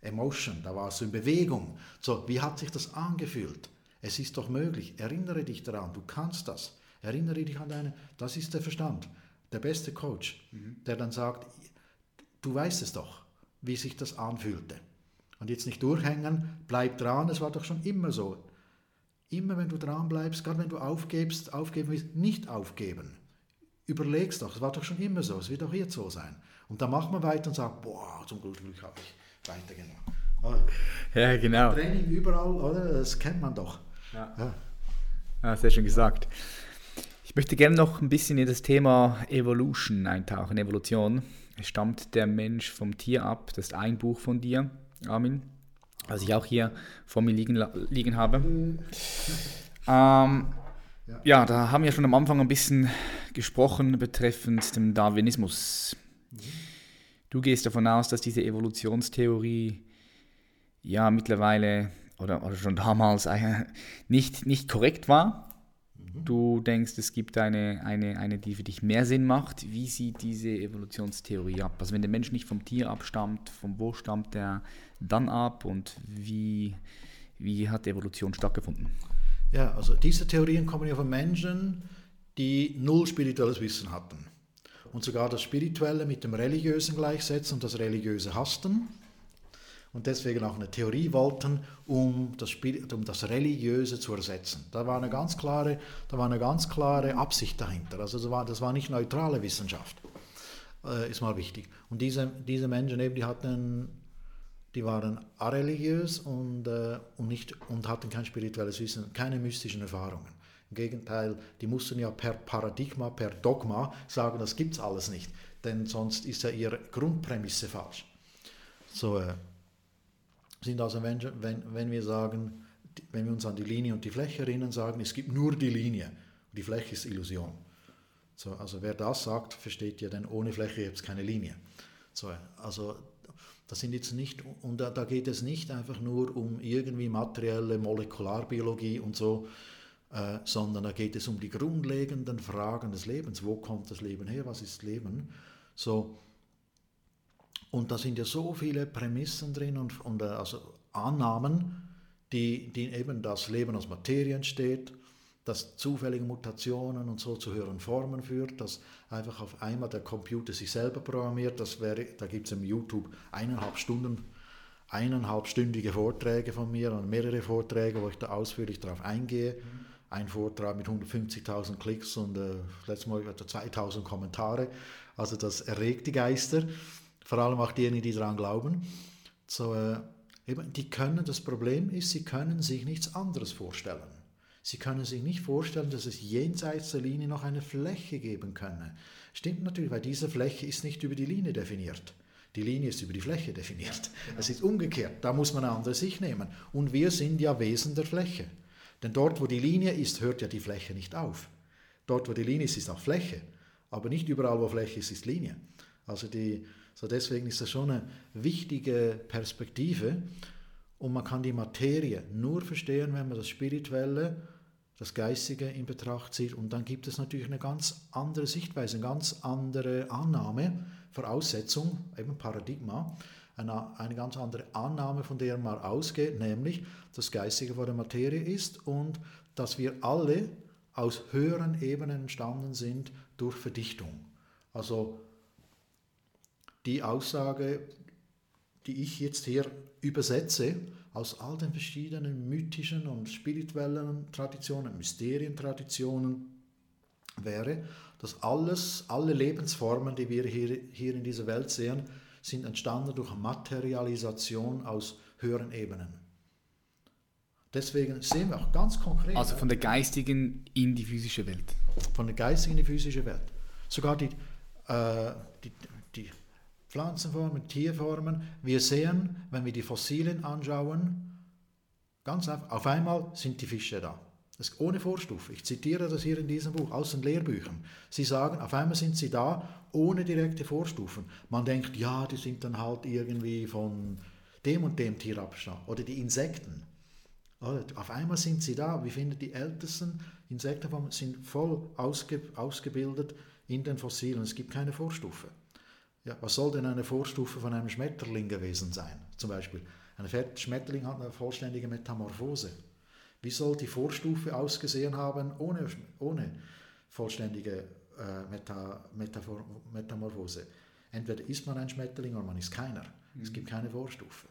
[SPEAKER 2] Emotion, da warst du in Bewegung. So, wie hat sich das angefühlt? Es ist doch möglich, erinnere dich daran, du kannst das. Erinnere dich an deine, das ist der Verstand der beste Coach, mhm. der dann sagt, du weißt es doch, wie sich das anfühlte. Und jetzt nicht durchhängen, bleib dran, es war doch schon immer so. Immer wenn du dran bleibst, gerade wenn du aufgibst, aufgeben willst, nicht aufgeben. Überlegst doch, es war doch schon immer so, es wird auch jetzt so sein. Und dann macht man weiter und sagt, boah, zum Glück habe ich weitergemacht.
[SPEAKER 1] Ja, genau.
[SPEAKER 2] Training überall, oder? Das kennt man doch.
[SPEAKER 1] Ja, ja. ja sehr schön gesagt. Ich möchte gerne noch ein bisschen in das Thema Evolution eintauchen, Evolution. Stammt der Mensch vom Tier ab. Das ist ein Buch von dir, Armin, was ich auch hier vor mir liegen, liegen habe. Ähm, Ja. ja. da haben wir schon am Anfang ein bisschen gesprochen betreffend dem Darwinismus. Du gehst davon aus, dass diese Evolutionstheorie ja mittlerweile oder, oder schon damals nicht, nicht korrekt war. Mhm. Du denkst, es gibt eine, eine, eine, die für dich mehr Sinn macht. Wie sieht diese Evolutionstheorie ab? Also wenn der Mensch nicht vom Tier abstammt, von wo stammt er dann ab und wie, wie hat Evolution stattgefunden?
[SPEAKER 2] Ja, also diese Theorien kommen ja von Menschen, die null spirituelles Wissen hatten und sogar das Spirituelle mit dem Religiösen gleichsetzen und das Religiöse hassten und deswegen auch eine Theorie wollten, um das, um das Religiöse zu ersetzen. Da war eine ganz klare, da war eine ganz klare Absicht dahinter. Also das war, das war nicht neutrale Wissenschaft, äh, ist mal wichtig. Und diese, diese Menschen eben, die hatten die waren areligiös und, äh, und, nicht, und hatten kein spirituelles Wissen, keine mystischen Erfahrungen. Im Gegenteil, die mussten ja per Paradigma, per Dogma sagen, das gibt es alles nicht, denn sonst ist ja ihre Grundprämisse falsch. So äh, sind also Menschen, wenn, wenn wir sagen, wenn wir uns an die Linie und die Fläche erinnern, sagen, es gibt nur die Linie und die Fläche ist Illusion. So, also wer das sagt, versteht ja, denn ohne Fläche gibt es keine Linie. So, also das sind jetzt nicht, und da, da, geht es nicht einfach nur um irgendwie materielle Molekularbiologie und so, äh, sondern da geht es um die grundlegenden Fragen des Lebens. Wo kommt das Leben her? Was ist Leben? So, und da sind ja so viele Prämissen drin und, und äh, also Annahmen, die, die eben das Leben aus Materie entsteht das zufällige Mutationen und so zu höheren Formen führt, dass einfach auf einmal der Computer sich selber programmiert. Das wäre, da gibt es im YouTube eineinhalb Stunden, eineinhalbstündige Vorträge von mir und mehrere Vorträge, wo ich da ausführlich darauf eingehe. Mhm. Ein Vortrag mit 150.000 Klicks und äh, letztes Mal etwa 2.000 Kommentare. Also das erregt die Geister, vor allem auch diejenigen, die daran glauben. So, äh, eben, die können, das Problem ist, sie können sich nichts anderes vorstellen. Sie können sich nicht vorstellen, dass es jenseits der Linie noch eine Fläche geben könne. Stimmt natürlich, weil diese Fläche ist nicht über die Linie definiert. Die Linie ist über die Fläche definiert. Genau. Es ist umgekehrt. Da muss man eine andere Sicht nehmen. Und wir sind ja Wesen der Fläche. Denn dort, wo die Linie ist, hört ja die Fläche nicht auf. Dort, wo die Linie ist, ist auch Fläche. Aber nicht überall, wo Fläche ist, ist Linie. Also die, so deswegen ist das schon eine wichtige Perspektive. Und man kann die Materie nur verstehen, wenn man das Spirituelle das Geistige in Betracht zieht. Und dann gibt es natürlich eine ganz andere Sichtweise, eine ganz andere Annahme, Voraussetzung, eben Paradigma, eine, eine ganz andere Annahme, von der man ausgeht, nämlich das Geistige vor der Materie ist und dass wir alle aus höheren Ebenen entstanden sind durch Verdichtung. Also die Aussage, die ich jetzt hier übersetze, aus all den verschiedenen mythischen und spirituellen Traditionen, Mysterientraditionen wäre, dass alles, alle Lebensformen, die wir hier, hier in dieser Welt sehen, sind entstanden durch Materialisation aus höheren Ebenen. Deswegen sehen wir auch ganz konkret.
[SPEAKER 1] Also von der geistigen in die physische Welt.
[SPEAKER 2] Von der geistigen in die physische Welt. Sogar die, äh, die, Pflanzenformen, Tierformen. Wir sehen, wenn wir die Fossilien anschauen, ganz einfach, auf einmal sind die Fische da. Das ohne Vorstufe. Ich zitiere das hier in diesem Buch aus den Lehrbüchern. Sie sagen, auf einmal sind sie da, ohne direkte Vorstufen. Man denkt, ja, die sind dann halt irgendwie von dem und dem Tierabstand. Oder die Insekten. Auf einmal sind sie da. Wir finden die ältesten Insektenformen sind voll ausge, ausgebildet in den Fossilien. Es gibt keine Vorstufe. Ja, was soll denn eine Vorstufe von einem Schmetterling gewesen sein? Zum Beispiel, ein Schmetterling hat eine vollständige Metamorphose. Wie soll die Vorstufe ausgesehen haben ohne, ohne vollständige äh, Meta, Metafor, Metamorphose? Entweder ist man ein Schmetterling oder man ist keiner. Mhm. Es gibt keine Vorstufe.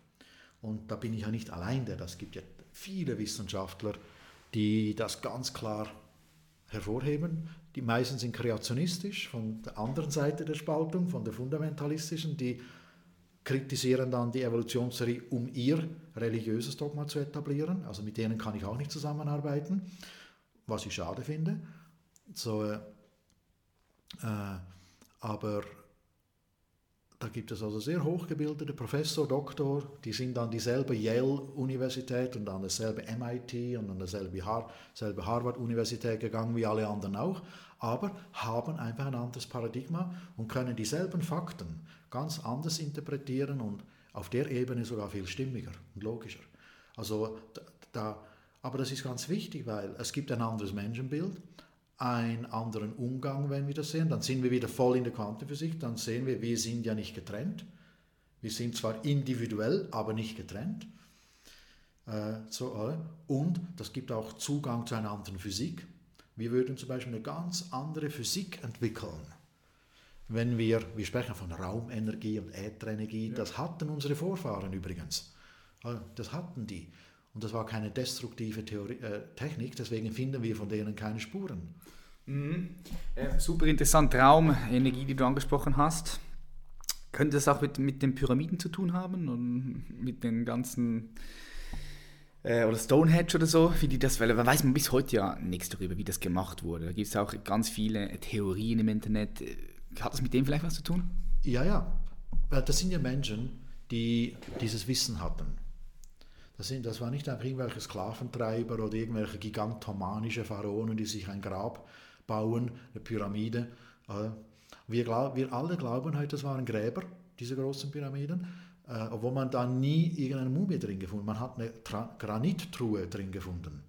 [SPEAKER 2] Und da bin ich ja nicht allein der. Es gibt ja viele Wissenschaftler, die das ganz klar hervorheben. Die meisten sind kreationistisch von der anderen Seite der Spaltung, von der fundamentalistischen, die kritisieren dann die Evolutionstheorie, um ihr religiöses Dogma zu etablieren. Also mit denen kann ich auch nicht zusammenarbeiten, was ich schade finde. So, äh, aber da gibt es also sehr hochgebildete Professor, Doktor, die sind an dieselbe Yale-Universität und an dasselbe MIT und an dasselbe Har Harvard-Universität gegangen wie alle anderen auch, aber haben einfach ein anderes Paradigma und können dieselben Fakten ganz anders interpretieren und auf der Ebene sogar viel stimmiger und logischer. Also da, aber das ist ganz wichtig, weil es gibt ein anderes Menschenbild einen anderen Umgang, wenn wir das sehen. Dann sind wir wieder voll in der Quantenphysik, dann sehen wir, wir sind ja nicht getrennt. Wir sind zwar individuell, aber nicht getrennt. Äh, so, äh, und das gibt auch Zugang zu einer anderen Physik. Wir würden zum Beispiel eine ganz andere Physik entwickeln, wenn wir, wir sprechen von Raumenergie und Ätherenergie, ja. das hatten unsere Vorfahren übrigens. Äh, das hatten die. Und das war keine destruktive Theorie, äh, Technik, deswegen finden wir von denen keine Spuren.
[SPEAKER 1] Mhm. Äh, super interessant, Raumenergie, die du angesprochen hast. Könnte das auch mit, mit den Pyramiden zu tun haben und mit den ganzen äh, oder Stonehenge oder so, wie die das, weil man weiß man bis heute ja nichts darüber, wie das gemacht wurde. Da gibt es auch ganz viele Theorien im Internet. Hat das mit dem vielleicht was zu tun?
[SPEAKER 2] Ja, ja. Das sind ja Menschen, die dieses Wissen hatten. Das, sind, das war nicht einfach irgendwelche Sklaventreiber oder irgendwelche gigantomanische Pharaonen, die sich ein Grab bauen, eine Pyramide. Äh, wir, glaub, wir alle glauben heute, das waren Gräber, diese großen Pyramiden, äh, obwohl man da nie irgendeine Mumie drin gefunden hat. Man hat eine Tra Granittruhe drin gefunden.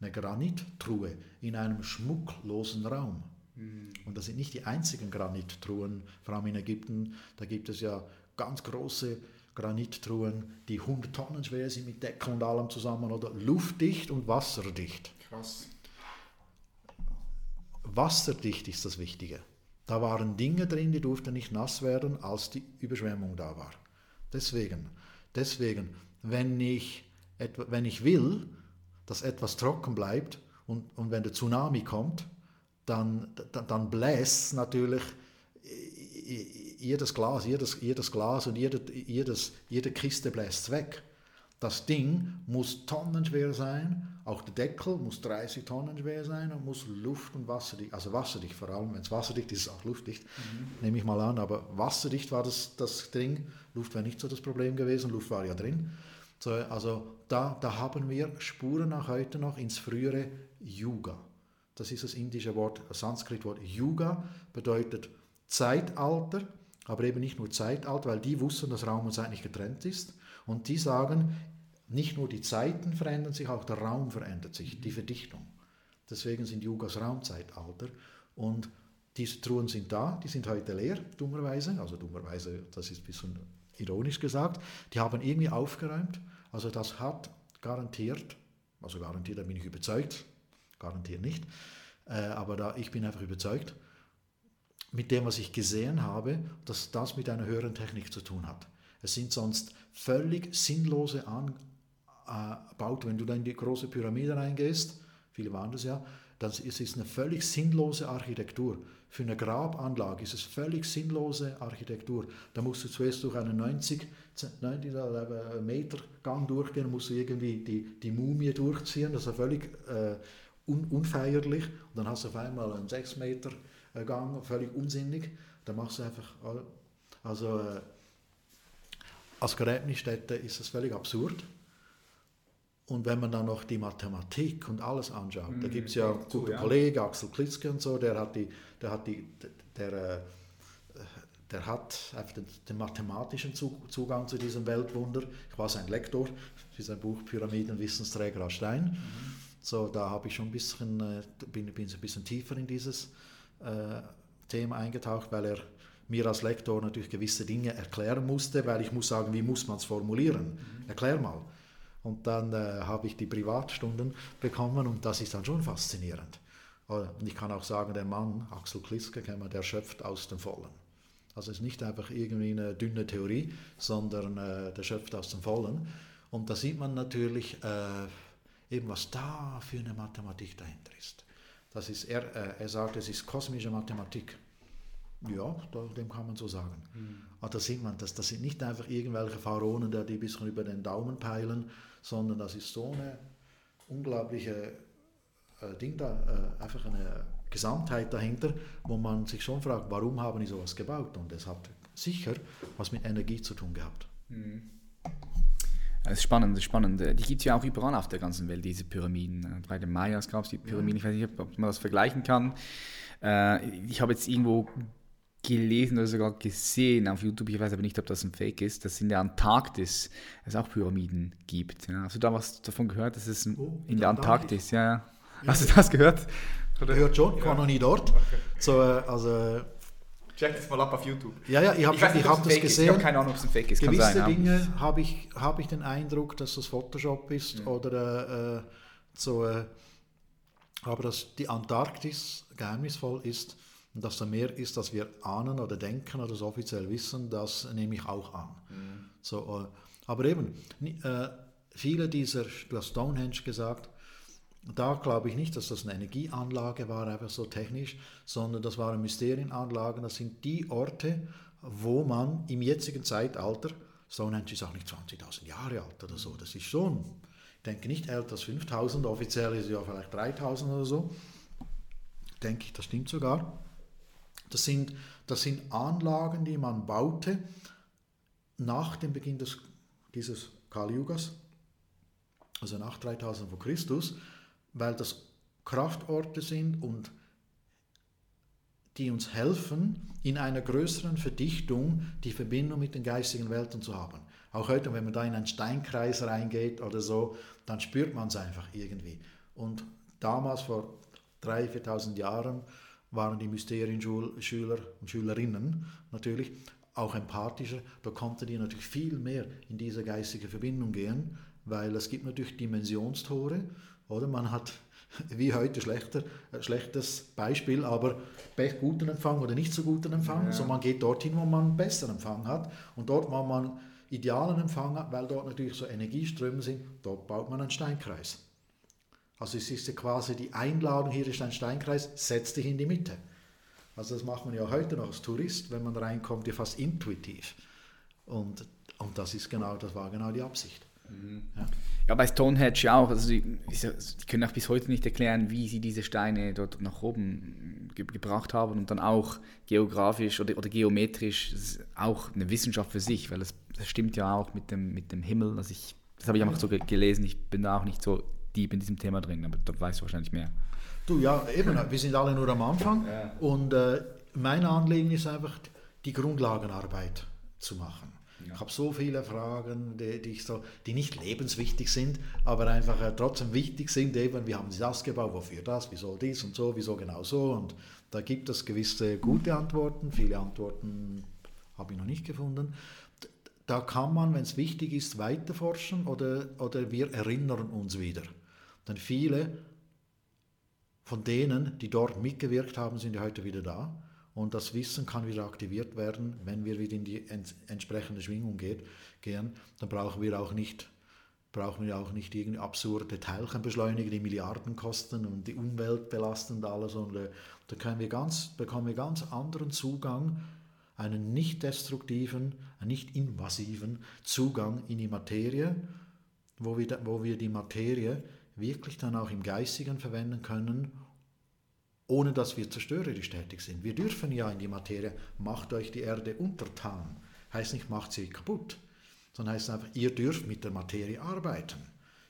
[SPEAKER 2] Eine Granittruhe in einem schmucklosen Raum. Mhm. Und das sind nicht die einzigen Granittruhen, vor allem in Ägypten. Da gibt es ja ganz große Granittruhen, die 100 Tonnen schwer sind mit Deckel und allem zusammen oder luftdicht und wasserdicht.
[SPEAKER 1] Krass.
[SPEAKER 2] Wasserdicht ist das Wichtige. Da waren Dinge drin, die durften nicht nass werden, als die Überschwemmung da war. Deswegen, deswegen, wenn ich, wenn ich will, dass etwas trocken bleibt und, und wenn der Tsunami kommt, dann, dann, dann bläst natürlich jedes Glas, jedes, jedes Glas und jede, jedes, jede Kiste bläst weg. Das Ding muss tonnenschwer sein, auch der Deckel muss 30 Tonnen schwer sein und muss luft- und wasserdicht, also wasserdicht vor allem, wenn es wasserdicht ist, ist es auch luftdicht, mhm. nehme ich mal an, aber wasserdicht war das, das Ding, Luft wäre nicht so das Problem gewesen, Luft war ja drin. So, also da, da haben wir Spuren auch heute noch ins frühere Yuga. Das ist das indische Wort, das Sanskrit-Wort Yuga, bedeutet Zeitalter, aber eben nicht nur Zeitalter, weil die wussten, dass Raum und Zeit nicht getrennt ist. Und die sagen, nicht nur die Zeiten verändern sich, auch der Raum verändert sich, die Verdichtung. Deswegen sind Yugas Raumzeitalter. Und diese Truhen sind da, die sind heute leer, dummerweise. Also dummerweise, das ist ein bisschen ironisch gesagt. Die haben irgendwie aufgeräumt. Also das hat garantiert, also garantiert, da bin ich überzeugt, garantiert nicht, äh, aber da, ich bin einfach überzeugt, mit dem, was ich gesehen habe, dass das mit einer höheren Technik zu tun hat. Es sind sonst völlig sinnlose Anbauten. Äh, Wenn du da in die große Pyramide reingehst, viele waren das ja, dann ist es eine völlig sinnlose Architektur. Für eine Grabanlage ist es völlig sinnlose Architektur. Da musst du zuerst durch einen 90, 90 Meter Gang durchgehen, musst du irgendwie die, die Mumie durchziehen, das ist völlig äh, un, unfeierlich. Und dann hast du auf einmal einen 6 Meter Gang, völlig unsinnig. Da machst du einfach, also äh, als Gräbnisstätte ist das völlig absurd. Und wenn man dann noch die Mathematik und alles anschaut, mhm, da gibt es ja einen guten ja. Kollegen, Axel Klitzke und so, der hat die, der hat die, der, der, der hat einfach den, den, mathematischen Zugang zu diesem Weltwunder. Ich war sein Lektor für sein Buch Pyramiden, Wissensträger aus Stein. Mhm. So, da habe ich schon ein bisschen, äh, bin, bin ein bisschen tiefer in dieses äh, Thema eingetaucht, weil er mir als Lektor natürlich gewisse Dinge erklären musste, weil ich muss sagen, wie muss man es formulieren? Mhm. Erklär mal. Und dann äh, habe ich die Privatstunden bekommen und das ist dann schon faszinierend. Und ich kann auch sagen, der Mann, Axel Kliske, der schöpft aus dem Vollen. Also es ist nicht einfach irgendwie eine dünne Theorie, sondern äh, der schöpft aus dem Vollen. Und da sieht man natürlich äh, eben, was da für eine Mathematik dahinter ist. Das ist, er, äh, er sagt, es ist kosmische Mathematik. Ja, dem kann man so sagen. Mhm. Aber da sieht man, das, das sind nicht einfach irgendwelche Pharaonen, die ein bisschen über den Daumen peilen, sondern das ist so eine unglaubliche äh, Ding da, äh, einfach eine Gesamtheit dahinter, wo man sich schon fragt, warum haben die sowas gebaut? Und es hat sicher was mit Energie zu tun gehabt.
[SPEAKER 1] Das ist spannend, das ist spannend. Die gibt es ja auch überall auf der ganzen Welt, diese Pyramiden. Bei den Mayas gab es die Pyramiden, ich weiß nicht, ob man das vergleichen kann. Äh, ich habe jetzt irgendwo gelesen oder sogar gesehen auf YouTube, ich weiß aber nicht, ob das ein Fake ist, dass in der Antarktis es auch Pyramiden gibt. Ja, hast du da was davon gehört, dass es
[SPEAKER 2] Oh,
[SPEAKER 1] in der Antarktis, ja, ja. Hast du das gehört?
[SPEAKER 2] Gehört schon, ich war noch nie dort. So, äh, also,
[SPEAKER 1] Check das mal ab auf YouTube.
[SPEAKER 2] ja, ja, ich habe ich hab das
[SPEAKER 1] Ich
[SPEAKER 2] gesehen.
[SPEAKER 1] habe keine Ahnung, ob es ein Fake ist. Kann
[SPEAKER 2] Gewisse
[SPEAKER 1] sein, ja.
[SPEAKER 2] Dinge habe ich, hab ich den Eindruck, dass das Photoshop ist
[SPEAKER 1] Mhm.
[SPEAKER 2] oder äh, so. Äh, aber dass die Antarktis geheimnisvoll ist und dass da mehr ist, als wir ahnen oder denken oder so offiziell wissen, das nehme ich auch an.
[SPEAKER 1] Mhm.
[SPEAKER 2] So, äh, aber eben, äh, viele dieser, du hast Stonehenge gesagt, da glaube ich nicht, dass das eine Energieanlage war, einfach so technisch, sondern das waren Mysterienanlagen. Das sind die Orte, wo man im jetzigen Zeitalter, Stonehenge ist auch nicht 20.000 Jahre alt oder so, das ist schon, ich denke nicht älter als 5.000, offiziell ist es ja vielleicht 3.000 oder so, denke ich, das stimmt sogar. Das sind, das sind Anlagen, die man baute nach dem Beginn des, dieses Kali-Yugas, also nach 3000 vor Christus, weil das Kraftorte sind und die uns helfen, in einer größeren Verdichtung die Verbindung mit den geistigen Welten zu haben. Auch heute, wenn man da in einen Steinkreis reingeht oder so, dann spürt man es einfach irgendwie. Und damals, vor 3.000, 4.000 Jahren, waren die Mysterienschüler und Schülerinnen natürlich auch empathischer. Da konnten die natürlich viel mehr in diese geistige Verbindung gehen, weil es gibt natürlich Dimensionstore, oder? Man hat wie heute schlechter, äh, schlechtes Beispiel, aber be- guten Empfang oder nicht so guten Empfang.
[SPEAKER 1] Ja.
[SPEAKER 2] So man geht dorthin, wo man besseren Empfang hat. Und dort, wo man idealen Empfang hat, weil dort natürlich so Energieströme sind, dort baut man einen Steinkreis. Also es ist ja quasi die Einladung, hier ist ein Steinkreis, setz dich in die Mitte. Also das macht man ja heute noch als Tourist, wenn man reinkommt, ja fast intuitiv. Und, und das ist genau, das war genau die Absicht.
[SPEAKER 1] Ja, bei Stonehenge auch. Also die, die können auch bis heute nicht erklären, wie sie diese Steine dort nach oben ge gebracht haben und dann auch geografisch oder, oder geometrisch auch eine Wissenschaft für sich, weil das, das stimmt ja auch mit dem, mit dem Himmel. Also ich, das habe ich einfach so ge gelesen. Ich bin da auch nicht so deep in diesem Thema drin, aber dort weißt du wahrscheinlich mehr.
[SPEAKER 2] Du, ja, eben, wir sind alle nur am Anfang.
[SPEAKER 1] Ja.
[SPEAKER 2] Und äh, mein Anliegen ist einfach, die Grundlagenarbeit zu machen. Ich habe so viele Fragen, die, die, ich so, die nicht lebenswichtig sind, aber einfach äh, trotzdem wichtig sind. Eben, wie haben Sie das gebaut? Wofür das? Wieso dies und so? Wieso genau so? Und da gibt es gewisse gute Antworten. Viele Antworten habe ich noch nicht gefunden. Da kann man, wenn es wichtig ist, weiterforschen oder, oder wir erinnern uns wieder. Denn viele von denen, die dort mitgewirkt haben, sind ja heute wieder da. Und das Wissen kann wieder aktiviert werden, wenn wir wieder in die ents entsprechende Schwingung geht, gehen. Dann brauchen wir auch nicht, brauchen wir auch nicht irgendwie absurde Teilchenbeschleuniger, die Milliarden kosten und die Umwelt belasten und alles. Und äh, da können wir ganz, bekommen wir ganz anderen Zugang, einen nicht destruktiven, einen nicht invasiven Zugang in die Materie, wo wir, wo wir die Materie wirklich dann auch im Geistigen verwenden können, ohne dass wir zerstörerisch tätig sind. Wir dürfen ja in die Materie, macht euch die Erde untertan. Heißt nicht, macht sie kaputt, sondern heißt einfach, ihr dürft mit der Materie arbeiten.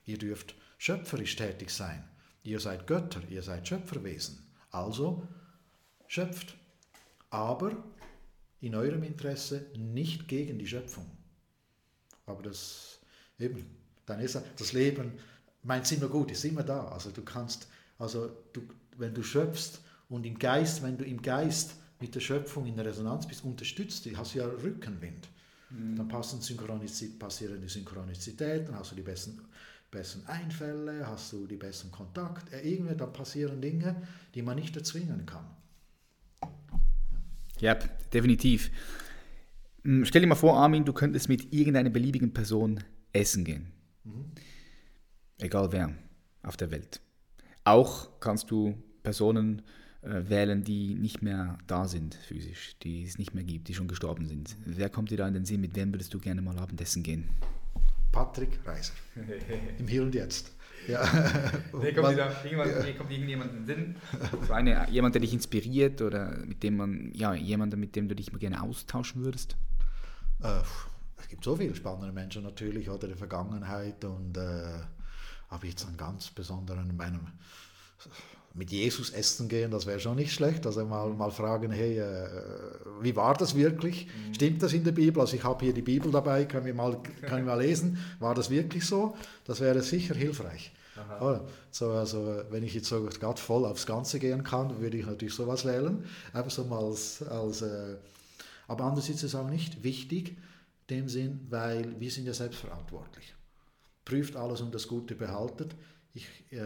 [SPEAKER 2] Ihr dürft schöpferisch tätig sein. Ihr seid Götter, ihr seid Schöpferwesen. Also schöpft. Aber in eurem Interesse nicht gegen die Schöpfung. Aber das eben, dann ist das Leben, meint immer gut, ist immer da. Also du kannst, also du, wenn du schöpfst und im Geist, wenn du im Geist mit der Schöpfung in Resonanz bist, unterstützt die, hast du ja Rückenwind. Dann passen Synchronizität, passieren die Synchronizität, dann hast du die besten, besten Einfälle, hast du die besten Kontakte. Irgendwie, da passieren Dinge, die man nicht erzwingen kann.
[SPEAKER 1] Ja, definitiv. Hm, Stell dir mal vor, Armin, du könntest mit irgendeiner beliebigen Person essen gehen. Egal wer auf der Welt. Auch kannst du Personen äh, wählen, die nicht mehr da sind physisch, die es nicht mehr gibt, die schon gestorben sind. Wer kommt dir da in den Sinn? Mit wem würdest du gerne mal Abendessen gehen?
[SPEAKER 2] Patrick Reiser. Im Hier und Jetzt. Ja.
[SPEAKER 1] Nee, kommt, wieder, irgendwann, ja. kommt irgendjemand in den Sinn? So eine, jemand, der dich inspiriert oder mit dem man, ja, jemand, mit dem du dich gerne austauschen würdest?
[SPEAKER 2] Äh, es gibt so viele spannende Menschen natürlich, oder der Vergangenheit und äh, aber jetzt einen ganz besonderen, meinem mit Jesus essen gehen, das wäre schon nicht schlecht. Also mal, mal fragen, hey, äh, wie war das wirklich? Mhm. Stimmt das in der Bibel? Also ich habe hier die Bibel dabei, können wir, mal, können wir mal lesen. War das wirklich so? Das wäre sicher hilfreich. Oder? So, also wenn ich jetzt so gerade voll aufs Ganze gehen kann, würde ich natürlich sowas wählen. Einfach so mal als, als äh, aber andererseits ist es auch nicht wichtig, dem Sinn, weil wir sind ja selbstverantwortlich. Prüft alles und das Gute behaltet. Ich, äh,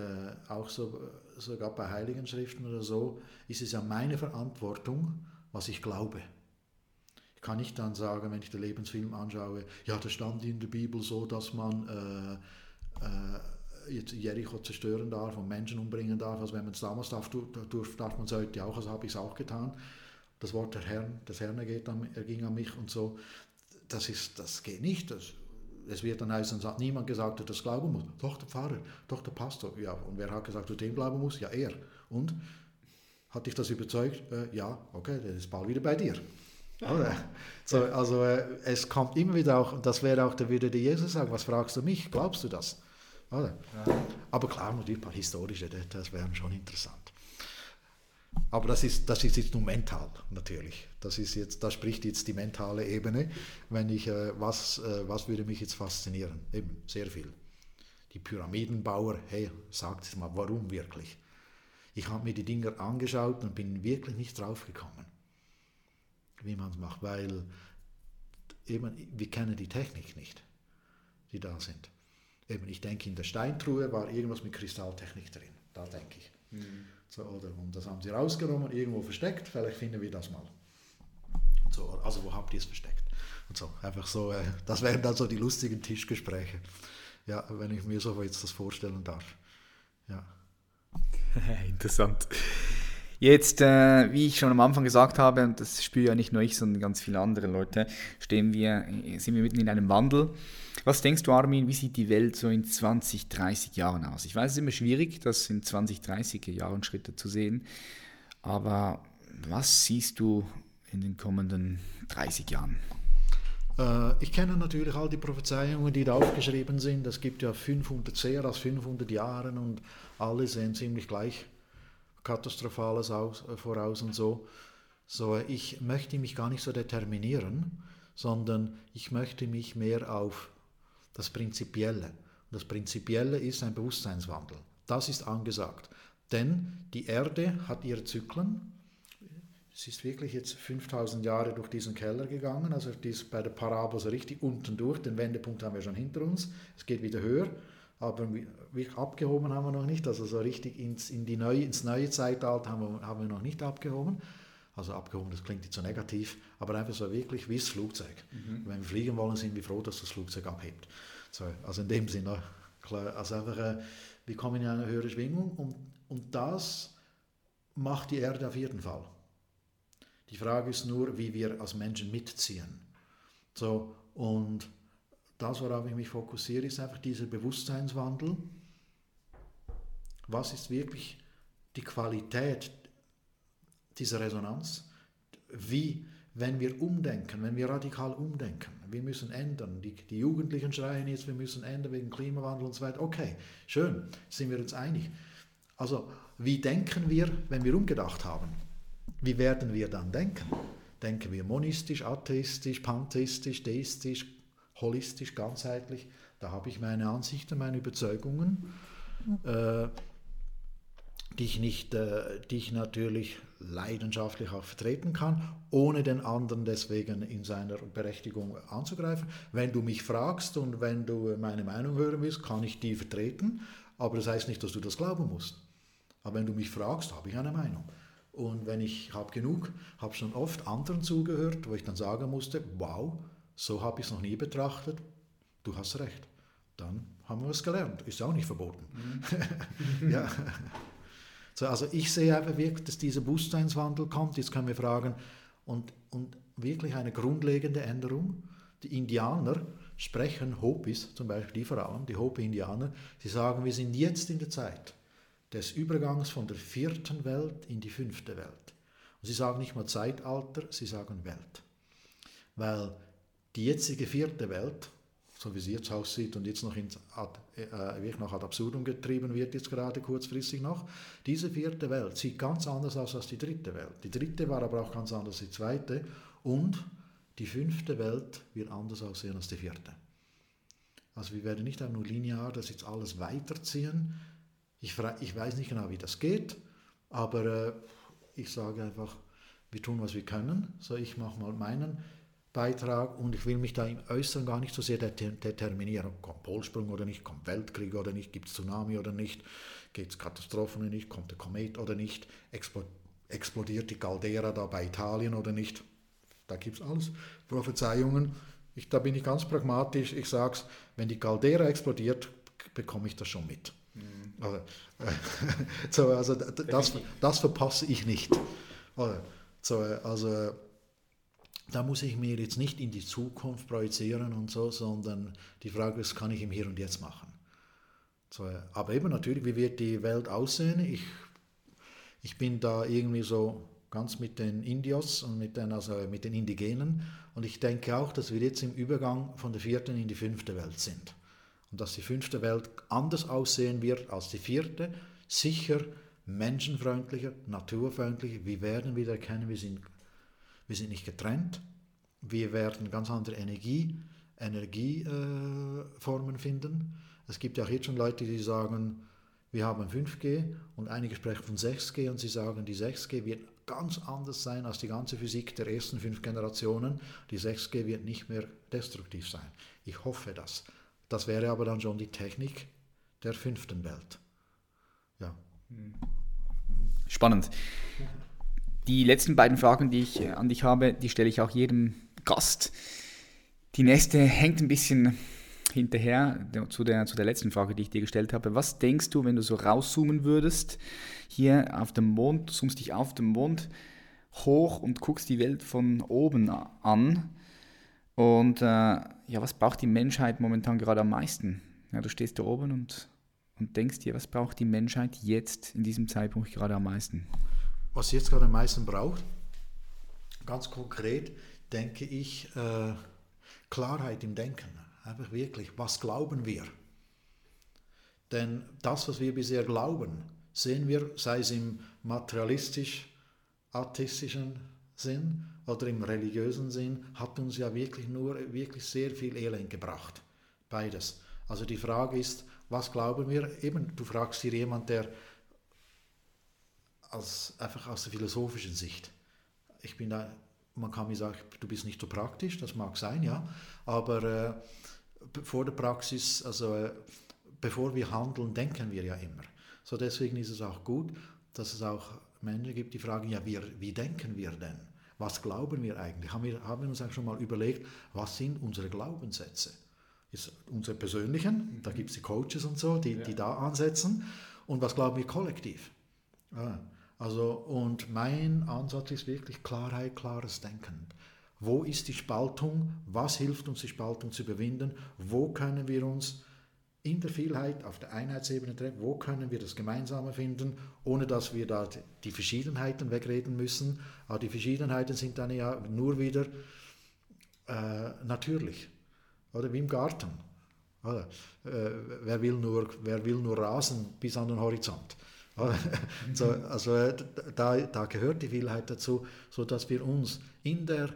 [SPEAKER 2] auch so, sogar bei Heiligen Schriften oder so, ist es ja meine Verantwortung, was ich glaube. Ich kann nicht dann sagen, wenn ich den Lebensfilm anschaue, ja, das stand in der Bibel so, dass man äh, äh, Jericho zerstören darf und Menschen umbringen darf. Also wenn man es damals darf, darf, darf man es heute auch, also habe ich es auch getan. Das Wort der Herrn, des Herrn ergeht an, erging an mich und so. Das, ist, das geht nicht. Das, es wird dann heißen, hat niemand gesagt, dass das glauben muss. Doch der Pfarrer, doch der Pastor. Ja, und wer hat gesagt, du dem glauben musst? Ja, er. Und? Hat dich das überzeugt? Äh, ja, okay, der ist bald wieder bei dir. Oder? So, also äh, es kommt immer wieder auch, und das wäre auch, da würde dir Jesus sagen, was fragst du mich? Glaubst du das? Oder? Aber klar, natürlich ein paar historische, das wären schon interessant. Aber das ist, das ist jetzt nur mental, natürlich. Das ist jetzt, da spricht jetzt die mentale Ebene. Wenn ich, äh, was, äh, was würde mich jetzt faszinieren? Eben, sehr viel. Die Pyramidenbauer, hey, sagt es mal, warum wirklich? Ich habe mir die Dinger angeschaut und bin wirklich nicht draufgekommen, wie man es macht, weil eben, wir kennen die Technik nicht, die da sind. Eben, ich denke, in der Steintruhe war irgendwas mit Kristalltechnik drin, da denke ich. Mhm. So, oder, und das haben sie rausgenommen, irgendwo versteckt, vielleicht finden wir das mal. So, also wo habt ihr es versteckt? Und so, einfach so, äh, das wären dann so die lustigen Tischgespräche, ja, wenn ich mir so jetzt das vorstellen darf. Ja.
[SPEAKER 1] Interessant. Jetzt, äh, wie ich schon am Anfang gesagt habe, und das spüre ja nicht nur ich, sondern ganz viele andere Leute, stehen wir, sind wir mitten in einem Wandel. Was denkst du, Armin, wie sieht die Welt so in 20, 30 Jahren aus? Ich weiß, es ist immer schwierig, das in 20, 30 Jahren Schritte zu sehen, aber was siehst du in den kommenden 30 Jahren?
[SPEAKER 2] Äh, ich kenne natürlich all die Prophezeiungen, die da aufgeschrieben sind. Es gibt ja 500, sehr als 500 Jahre und alle sehen ziemlich gleich Katastrophales aus, äh, voraus und so. So, ich möchte mich gar nicht so determinieren, sondern ich möchte mich mehr auf das Prinzipielle. Und das Prinzipielle ist ein Bewusstseinswandel. Das ist angesagt. Denn die Erde hat ihre Zyklen. Es ist wirklich jetzt 5000 Jahre durch diesen Keller gegangen, also dies bei der Parabel so richtig unten durch. Den Wendepunkt haben wir schon hinter uns. Es geht wieder höher aber abgehoben haben wir noch nicht. Also so richtig ins, in die neue, ins neue Zeitalter haben wir, haben wir noch nicht abgehoben. Also abgehoben, das klingt nicht so negativ, aber einfach so wirklich wie das Flugzeug. Mhm. Wenn wir fliegen wollen, sind wir froh, dass das Flugzeug abhebt. So, also in dem Sinne, klar, also einfach, äh, wir kommen in eine höhere Schwingung und, und das macht die Erde auf jeden Fall. Die Frage ist nur, wie wir als Menschen mitziehen. So, und das, worauf ich mich fokussiere, ist einfach dieser Bewusstseinswandel. Was ist wirklich die Qualität dieser Resonanz? Wie, wenn wir umdenken, wenn wir radikal umdenken, wir müssen ändern. Die, die Jugendlichen schreien jetzt, wir müssen ändern wegen Klimawandel und so weiter. Okay, schön, sind wir uns einig. Also, wie denken wir, wenn wir umgedacht haben? Wie werden wir dann denken? Denken wir monistisch, atheistisch, pantheistisch, deistisch, holistisch, ganzheitlich. Da habe ich meine Ansichten, meine Überzeugungen, äh, die, ich nicht, äh, die ich natürlich leidenschaftlich auch vertreten kann, ohne den anderen deswegen in seiner Berechtigung anzugreifen. Wenn du mich fragst und wenn du meine Meinung hören willst, kann ich die vertreten, aber das heißt nicht, dass du das glauben musst. Aber wenn du mich fragst, habe ich eine Meinung. Und wenn ich habe genug, habe schon oft anderen zugehört, wo ich dann sagen musste, wow, so habe ich es noch nie betrachtet. Du hast recht. Dann haben wir es gelernt. Ist auch nicht verboten. Mhm. ja. so, also ich sehe einfach wirklich, dass dieser Bewusstseinswandel kommt. Jetzt können wir fragen, und, und wirklich eine grundlegende Änderung. Die Indianer sprechen Hopis, zum Beispiel die Frauen, die Hopi-Indianer, sie sagen, wir sind jetzt in der Zeit des Übergangs von der vierten Welt in die fünfte Welt. Und sie sagen nicht mal Zeitalter, sie sagen Welt. Weil die jetzige vierte Welt, so wie sie jetzt aussieht und jetzt noch, ins ad, äh, noch ad absurdum getrieben wird, jetzt gerade kurzfristig noch, diese vierte Welt sieht ganz anders aus als die dritte Welt. Die dritte war aber auch ganz anders als die zweite und die fünfte Welt wird anders aussehen als die vierte. Also wir werden nicht einfach nur linear das jetzt alles weiterziehen. Ich, ich weiß nicht genau, wie das geht, aber äh, ich sage einfach, wir tun, was wir können. So, ich mache mal meinen Beitrag und ich will mich da im Äußeren gar nicht so sehr determinieren, kommt Polsprung oder nicht, kommt Weltkrieg oder nicht, gibt es Tsunami oder nicht, gibt es Katastrophen oder nicht, kommt der Komet oder nicht, explodiert die Caldera da bei Italien oder nicht. Da gibt es alles, Prophezeiungen. Ich, da bin ich ganz pragmatisch, ich sage es, wenn die Caldera explodiert, bekomme ich das schon mit. Mhm. Also, äh, so, also das, das verpasse ich nicht. Also, so, also da muss ich mir jetzt nicht in die Zukunft projizieren und so, sondern die Frage ist, kann ich im Hier und Jetzt machen? So, aber eben natürlich, wie wird die Welt aussehen? Ich, ich bin da irgendwie so ganz mit den Indios und mit den, also mit den Indigenen und ich denke auch, dass wir jetzt im Übergang von der vierten in die fünfte Welt sind. Und dass die fünfte Welt anders aussehen wird als die vierte, sicher menschenfreundlicher, naturfreundlicher. Wir werden wieder erkennen, wir sind wir sind nicht getrennt. Wir werden ganz andere Energie, Energieformen äh, finden. Es gibt ja auch jetzt schon Leute, die sagen, wir haben 5G und einige sprechen von 6G und sie sagen, die 6G wird ganz anders sein als die ganze Physik der ersten fünf Generationen. Die 6G wird nicht mehr destruktiv sein. Ich hoffe das. Das wäre aber dann schon die Technik der fünften Welt. Ja.
[SPEAKER 1] Spannend. Die letzten beiden Fragen, die ich an dich habe, die stelle ich auch jedem Gast. Die nächste hängt ein bisschen hinterher zu der, zu der letzten Frage, die ich dir gestellt habe. Was denkst du, wenn du so rauszoomen würdest, hier auf dem Mond, du zoomst dich auf dem Mond hoch und guckst die Welt von oben an? Und äh, ja, was braucht die Menschheit momentan gerade am meisten? Ja, du stehst da oben und, und denkst dir, was braucht die Menschheit jetzt in diesem Zeitpunkt gerade am meisten?
[SPEAKER 2] Was jetzt gerade am meisten braucht, ganz konkret denke ich, äh, Klarheit im Denken. Einfach wirklich, was glauben wir? Denn das, was wir bisher glauben, sehen wir, sei es im materialistisch-atheistischen Sinn oder im religiösen Sinn, hat uns ja wirklich nur wirklich sehr viel Elend gebracht. Beides. Also die Frage ist, was glauben wir? Eben, du fragst hier jemand, der als, einfach aus der philosophischen Sicht. Ich bin da, man kann mir sagen, du bist nicht so praktisch, das mag sein, ja, aber äh, vor der Praxis, also äh, bevor wir handeln, denken wir ja immer. So deswegen ist es auch gut, dass es auch Menschen gibt, die fragen, ja, wie, wie denken wir denn? Was glauben wir eigentlich? Haben wir, haben wir uns eigentlich schon mal überlegt, was sind unsere Glaubenssätze? Ist unsere persönlichen, da gibt es die Coaches und so, die, ja. die da ansetzen. Und was glauben wir kollektiv? Ah, also, und mein Ansatz ist wirklich Klarheit, klares Denken. Wo ist die Spaltung? Was hilft uns, die Spaltung zu überwinden? Wo können wir uns in der Vielheit auf der Einheitsebene treffen? Wo können wir das Gemeinsame finden, ohne dass wir da die Verschiedenheiten wegreden müssen? Aber die Verschiedenheiten sind dann ja nur wieder äh, natürlich. Oder wie im Garten. Oder? Äh, wer, will nur, wer will nur rasen bis an den Horizont? so, also da, da gehört die Vielheit dazu, sodass wir uns in der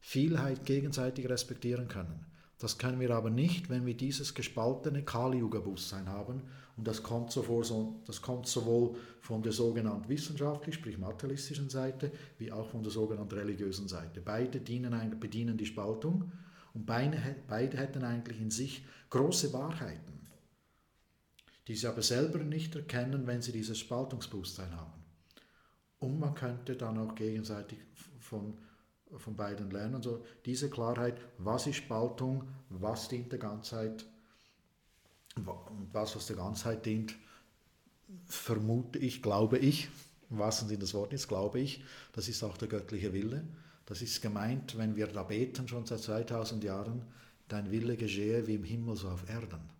[SPEAKER 2] Vielheit gegenseitig respektieren können. Das können wir aber nicht, wenn wir dieses gespaltene Kali-Yuga-Bewusstsein haben. Und das kommt, so, das kommt sowohl von der sogenannten wissenschaftlichen, sprich materialistischen Seite, wie auch von der sogenannten religiösen Seite. Beide dienen, bedienen die Spaltung und beide, beide hätten eigentlich in sich große Wahrheiten die sie aber selber nicht erkennen, wenn sie dieses Spaltungsbewusstsein haben. Und man könnte dann auch gegenseitig von, von beiden lernen. So diese Klarheit, was ist Spaltung, was dient der Ganzheit was, was der Ganzheit dient, vermute ich, glaube ich, was in das Wort ist, glaube ich, das ist auch der göttliche Wille. Das ist gemeint, wenn wir da beten, schon seit 2000 Jahren, dein Wille geschehe wie im Himmel so auf Erden.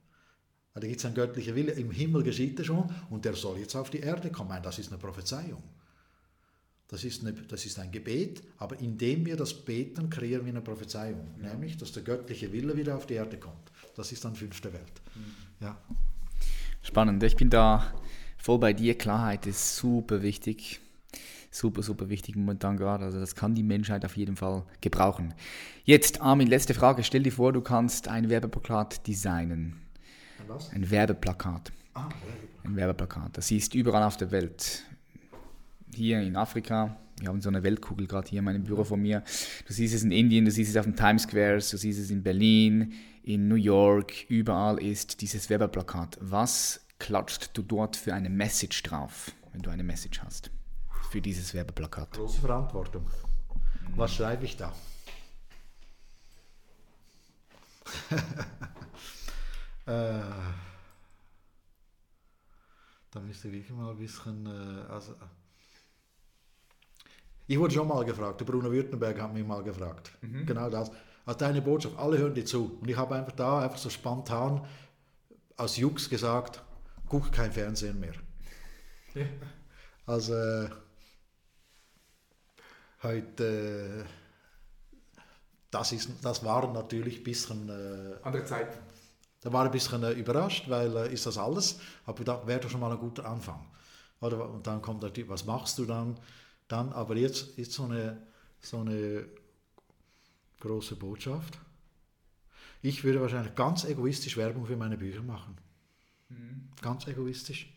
[SPEAKER 2] Da gibt es einen göttlichen Wille, im Himmel geschieht er schon und der soll jetzt auf die Erde kommen. Das ist eine Prophezeiung. Das ist, eine, das ist ein Gebet, aber indem wir das beten, kreieren wir eine Prophezeiung, ja. nämlich, dass der göttliche Wille wieder auf die Erde kommt. Das ist dann fünfte Welt. Mhm. Ja.
[SPEAKER 1] Spannend. Ich bin da voll bei dir. Klarheit ist super wichtig. Super, super wichtig momentan gerade. Also das kann die Menschheit auf jeden Fall gebrauchen. Jetzt, Armin, letzte Frage. Stell dir vor, du kannst ein Werbeplakat designen. Was? Ein Werbeplakat. Ah, ein Werbeplakat. Das siehst du überall auf der Welt. Hier in Afrika, wir haben so eine Weltkugel gerade hier in meinem Büro von mir. Du siehst es in Indien, du siehst es auf dem Times Square, du siehst es in Berlin, in New York, überall ist dieses Werbeplakat. Was klatscht du dort für eine Message drauf, wenn du eine Message hast? Für dieses Werbeplakat.
[SPEAKER 2] Große Verantwortung. Was schreibe ich da? äh, da müsste ich mal ein bisschen. Äh, also, ich wurde schon mal gefragt, der Bruno Württemberg hat mich mal gefragt. Mhm. Genau das. Also deine Botschaft, alle hören dir zu. Und ich habe einfach da einfach so spontan aus Jux gesagt, guck kein Fernsehen mehr. Ja. Also äh, heute, äh, das, ist, das war natürlich ein bisschen... Äh,
[SPEAKER 1] Andere Zeit.
[SPEAKER 2] Da war ich ein bisschen äh, überrascht, weil äh, ist das alles? Aber da wäre doch schon mal ein guter Anfang. Oder, und dann kommt natürlich, was machst du dann? dann aber jetzt, jetzt so, eine, so eine große Botschaft. Ich würde wahrscheinlich ganz egoistisch Werbung für meine Bücher machen. Mhm. Ganz egoistisch.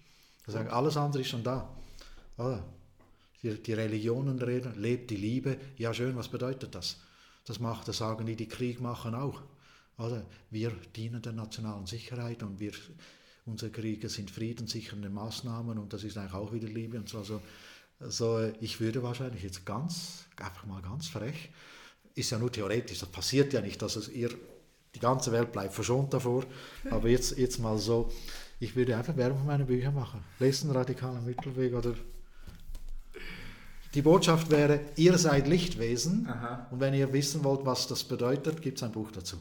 [SPEAKER 2] Das heißt, alles andere ist schon da. Oder? Die, die Religionen reden, lebt die Liebe. Ja, schön, was bedeutet das? Das, macht, das sagen die, die Krieg machen auch. Oder? Wir dienen der nationalen Sicherheit und wir, unsere Kriege sind friedenssichernde Maßnahmen und das ist eigentlich auch wieder Liebe und so. Also, also ich würde wahrscheinlich jetzt ganz, einfach mal ganz frech, ist ja nur theoretisch, das passiert ja nicht, dass es ihr, die ganze Welt bleibt verschont davor, aber jetzt, jetzt mal so, ich würde einfach Werbung für meine Bücher machen. Lesen radikalen Mittelweg oder die Botschaft wäre, ihr seid Lichtwesen Aha. und wenn ihr wissen wollt, was das bedeutet, gibt es ein Buch dazu.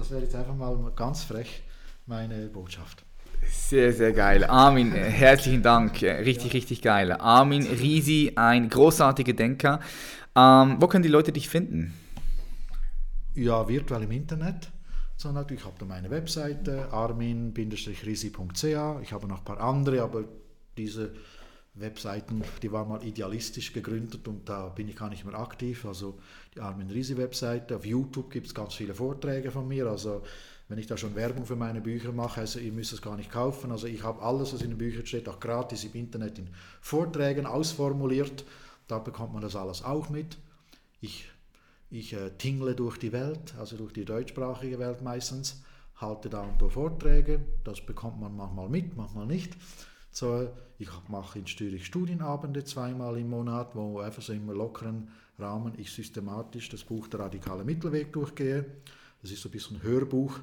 [SPEAKER 2] Das wäre jetzt einfach mal ganz frech meine Botschaft.
[SPEAKER 1] Sehr, sehr geil. Armin, herzlichen Dank. Richtig, richtig geil. Armin Risi, ein großartiger Denker. Ähm, wo können die Leute dich finden?
[SPEAKER 2] Ja, virtuell im Internet. So, natürlich, ich habe da meine Webseite armin-risi.ch. Ich habe noch ein paar andere, aber diese Webseiten, die waren mal idealistisch gegründet und da bin ich gar nicht mehr aktiv. Also die Armin Risi Webseite. Auf YouTube gibt es ganz viele Vorträge von mir. Also wenn ich da schon Werbung für meine Bücher mache, also ihr müsst es gar nicht kaufen. Also ich habe alles, was in den Büchern steht, auch gratis im Internet in Vorträgen ausformuliert. Da bekommt man das alles auch mit. Ich, ich äh, tingle durch die Welt, also durch die deutschsprachige Welt meistens, halte da und da Vorträge. Das bekommt man manchmal mit, manchmal nicht. So, ich mache in Zürich Studienabende zweimal im Monat, wo einfach so im lockeren Rahmen ich systematisch das Buch Der radikale Mittelweg durchgehe. Das ist so ein bisschen Hörbuch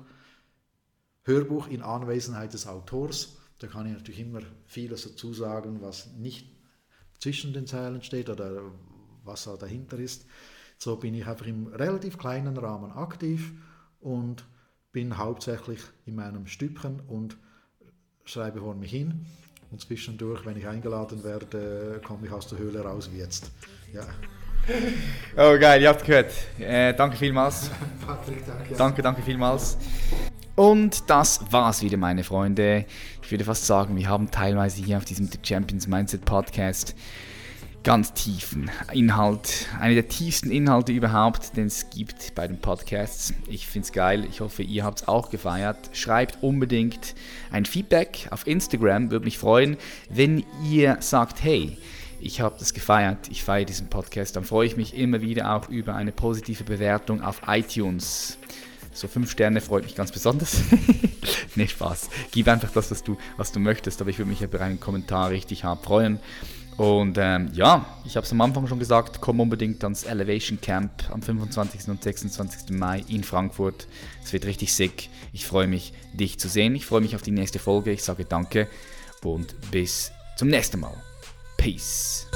[SPEAKER 2] Hörbuch in Anwesenheit des Autors. Da kann ich natürlich immer vieles dazu sagen, was nicht zwischen den Zeilen steht oder was da dahinter ist. So bin ich einfach im relativ kleinen Rahmen aktiv und bin hauptsächlich in meinem Stübchen und schreibe vor mich hin. Und zwischendurch, wenn ich eingeladen werde, komme ich aus der Höhle raus wie jetzt. Ja.
[SPEAKER 1] Oh geil, ihr habt gehört. Äh, danke vielmals. Patrick, danke. Danke, danke vielmals. Und das war's wieder, meine Freunde. Ich würde fast sagen, wir haben teilweise hier auf diesem The Champions Mindset Podcast ganz tiefen Inhalt, eine der tiefsten Inhalte überhaupt, den es gibt bei den Podcasts. Ich finde es geil, ich hoffe, ihr habt es auch gefeiert. Schreibt unbedingt ein Feedback auf Instagram, würde mich freuen, wenn ihr sagt, hey, ich habe das gefeiert, ich feiere diesen Podcast, dann freue ich mich immer wieder auch über eine positive Bewertung auf iTunes. So fünf Sterne freut mich ganz besonders. nee, Spaß. Gib einfach das, was du, was du möchtest, aber ich würde mich über einen Kommentar richtig hart freuen. Und ähm, ja, ich habe es am Anfang schon gesagt, komm unbedingt ans Elevation Camp am 25. und 26. Mai in Frankfurt. Es wird richtig sick. Ich freue mich, dich zu sehen. Ich freue mich auf die nächste Folge. Ich sage danke und bis zum nächsten Mal. Peace.